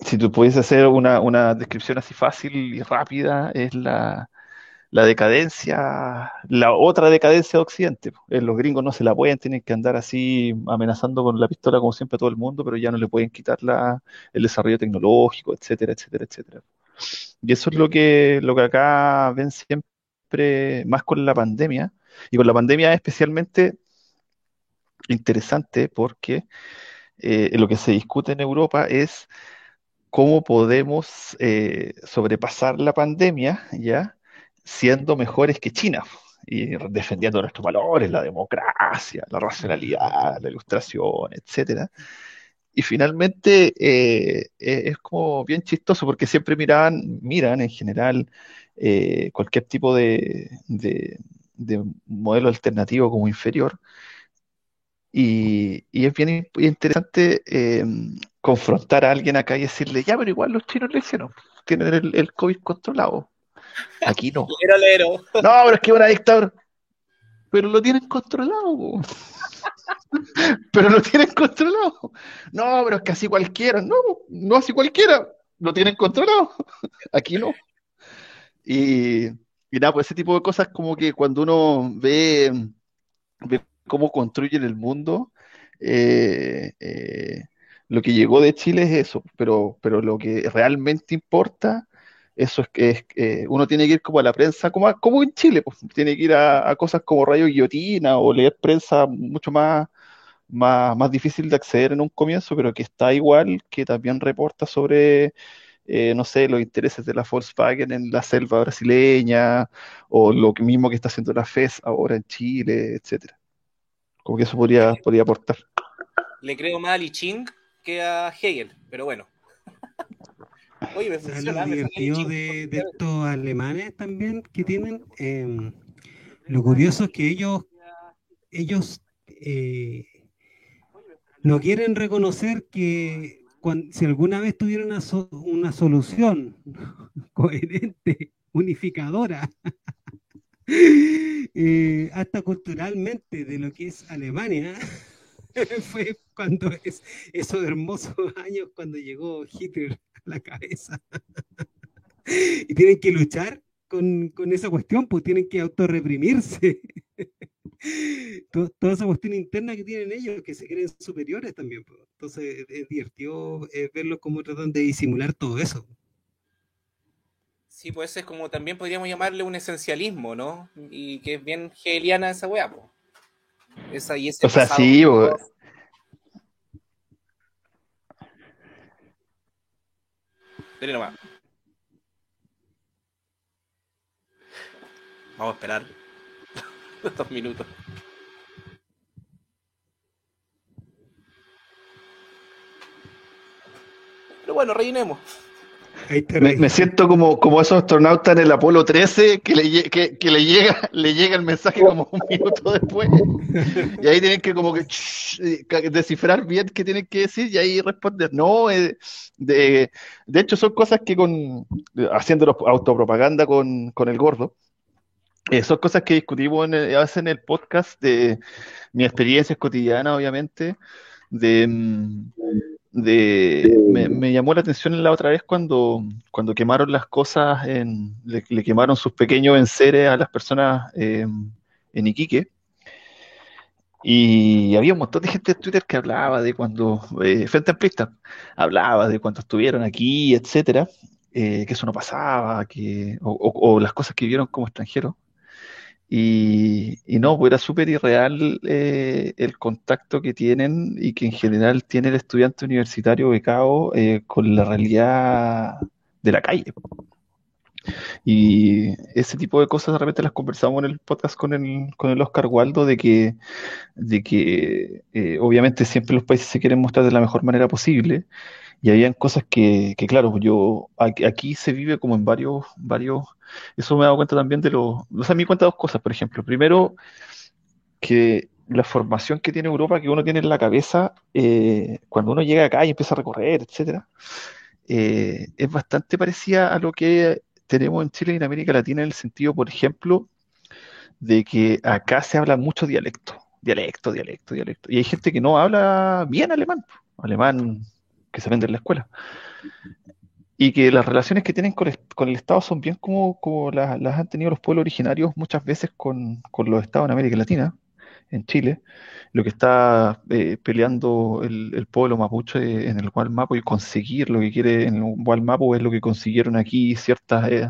si tú puedes hacer una, una descripción así fácil y rápida, es la, la decadencia, la otra decadencia de Occidente. Eh, Los gringos no se la pueden, tienen que andar así amenazando con la pistola como siempre a todo el mundo, pero ya no le pueden quitar la, el desarrollo tecnológico, etcétera, etcétera, etcétera. Y eso es lo que, lo que acá ven siempre, más con la pandemia. Y con la pandemia es especialmente interesante porque eh, lo que se discute en Europa es cómo podemos eh, sobrepasar la pandemia, ¿ya? Siendo mejores que China y defendiendo nuestros valores, la democracia, la racionalidad, la ilustración, etcétera. Y finalmente eh, eh, es como bien chistoso porque siempre miran, miran en general cualquier tipo de, de- de modelo alternativo como inferior. Y, es bien in- interesante eh, confrontar a alguien acá y decirle, ya, pero igual los chinos lo hicieron, tienen el, el COVID controlado. Aquí no. Lero, lero. No, pero es que una dictadura. Pero lo tienen controlado. po. Pero lo tienen controlado. No, pero es que así cualquiera. No, no así cualquiera. Lo tienen controlado. Aquí no. Y, y nada, pues ese tipo de cosas como que cuando uno ve, ve cómo construyen el mundo, eh, eh, lo que llegó de Chile es eso, pero, pero lo que realmente importa, eso es que es, que uno tiene que ir como a la prensa, como, a- como en Chile, pues, tiene que ir a, a cosas como Radio Guillotina o leer prensa mucho más, más, más difícil de acceder en un comienzo, pero que está igual, que también reporta sobre, eh, no sé, los intereses de la Volkswagen en la selva brasileña, o lo mismo que está haciendo la FES ahora en Chile, etcétera. Como que eso podría, podría aportar. Le creo más a Li Ching que a Hegel, pero bueno. Oye, me ¿Sabes lo divertido de, de estos alemanes también que tienen? Em, lo curioso es que ellos, ellos eh, no quieren reconocer que cuan- si alguna vez tuvieron una, so- una solución coherente, unificadora, eh, hasta culturalmente de lo que es Alemania, fue cuando es esos hermosos años cuando llegó Hitler a la cabeza. y tienen que luchar con, esa cuestión, pues tienen que autorreprimirse. To- Toda esa cuestión interna que tienen ellos, que se creen superiores también. pues. Entonces es divertido eh, verlos cómo tratan de disimular todo eso. Sí, pues es como también podríamos llamarle un esencialismo, ¿no? Y que es bien hegeliana esa weá, po. Esa y ese o sea, sí, o... Nomás. Vamos a esperar dos minutos. Pero bueno, rellenemos. Me, siento como, como esos astronautas en el Apolo 13 que le, que, que le llega le llega el mensaje como un minuto después. Y ahí tienen que como que eh, descifrar bien qué tienen que decir y ahí responder. No, eh, de, de hecho son cosas que con haciendo autopropaganda con, con el gordo. eh, son cosas que discutimos en el- a veces en el podcast de mi experiencias cotidianas, obviamente, de, mm, de me, me llamó la atención la otra vez cuando, cuando quemaron las cosas en, le, le quemaron sus pequeños enseres a las personas eh, en Iquique. Y había un montón de gente en Twitter que hablaba de cuando, eh, Frente Amplista, hablaba de cuando estuvieron aquí, etcétera, eh, que eso no pasaba, que, o, o- o las cosas que vivieron como extranjeros. Y, no, pues era súper irreal eh, el contacto que tienen y que en general tiene el estudiante universitario becado eh, con la realidad de la calle. Y ese tipo de cosas de repente las conversamos en el podcast con el, con el Oscar Waldo de que, de que eh, obviamente siempre los países se quieren mostrar de la mejor manera posible. Y habían cosas que, que claro, yo aquí, se vive como en varios, varios, eso me he dado cuenta también de los, o sea, me di cuenta dos cosas, por ejemplo, primero que la formación que tiene Europa, que uno tiene en la cabeza, eh, cuando uno llega acá y empieza a recorrer, etcétera, eh, es bastante parecida a lo que tenemos en Chile y en América Latina en el sentido, por ejemplo, de que acá se habla mucho dialecto, dialecto, dialecto, dialecto. Y hay gente que no habla bien alemán, alemán que se aprende en la escuela. Y que las relaciones que tienen con el, Estado son bien como, las, las han tenido los pueblos originarios muchas veces con los Estados en América Latina, en Chile, lo que está eh, peleando el, pueblo mapuche en el Gualmapo y conseguir lo que quiere en el Gualmapo es lo que consiguieron aquí ciertas eh,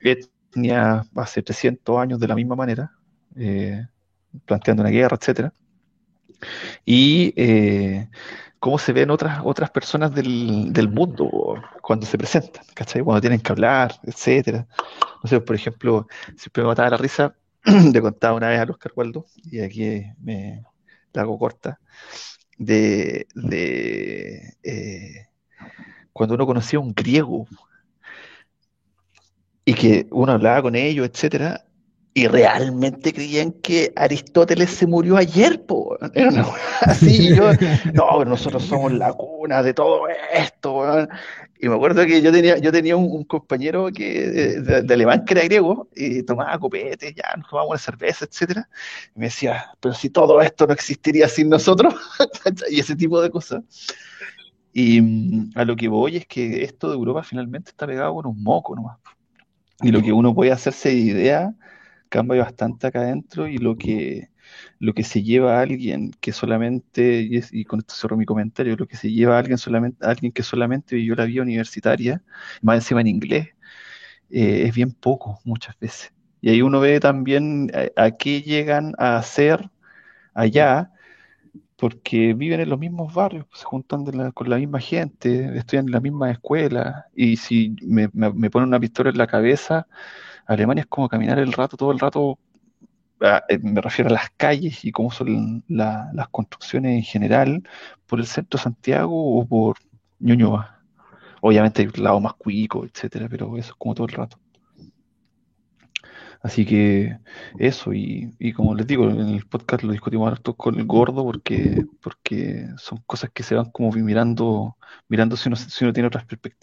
etnias hace 300 años de la misma manera, eh, planteando una guerra, etcétera. Y cómo se ven otras, otras personas del, del mundo cuando se presentan, ¿cachai? Cuando tienen que hablar, etcétera. No por ejemplo, siempre me mataba la risa, le contaba una vez a Oscar Waldo, y aquí me la hago corta, de, de eh, cuando uno conocía a un griego y que uno hablaba con ellos, etcétera, y realmente creían que Aristóteles se murió ayer, po. Era una así, y yo, no, nosotros somos la cuna de todo esto. Y me acuerdo que yo tenía, yo tenía un, un compañero que, de, de- de alemán que era griego, y tomaba copete, ya nos tomábamos una cerveza, etcétera, y me decía, pero si todo esto no existiría sin nosotros, y ese tipo de cosas. Y mm, a lo que voy es que esto de Europa finalmente está pegado con un moco nomás. Y lo que uno puede hacerse de idea cambia bastante acá adentro y lo que, lo que se lleva a alguien que solamente, y, con esto cierro mi comentario, lo que se lleva a alguien solamente, a alguien que solamente vivió la vida universitaria, más encima en inglés, eh, es bien poco muchas veces. Y ahí uno ve también a, a qué llegan a hacer allá, porque viven en los mismos barrios, se juntan con la misma gente, estudian en la misma escuela, y si me, me, me ponen una pistola en la cabeza, Alemania es como caminar el rato, todo el rato, ah, eh, me refiero a las calles y cómo son la- las construcciones en general, por el centro de Santiago o por Ñuñoa. Obviamente hay lado más cuico, etcétera, pero eso es como todo el rato. Así que eso, y, y como les digo, en el podcast lo discutimos harto con el gordo porque, porque son cosas que se van como mirando, mirando si si uno tiene otras perspectivas.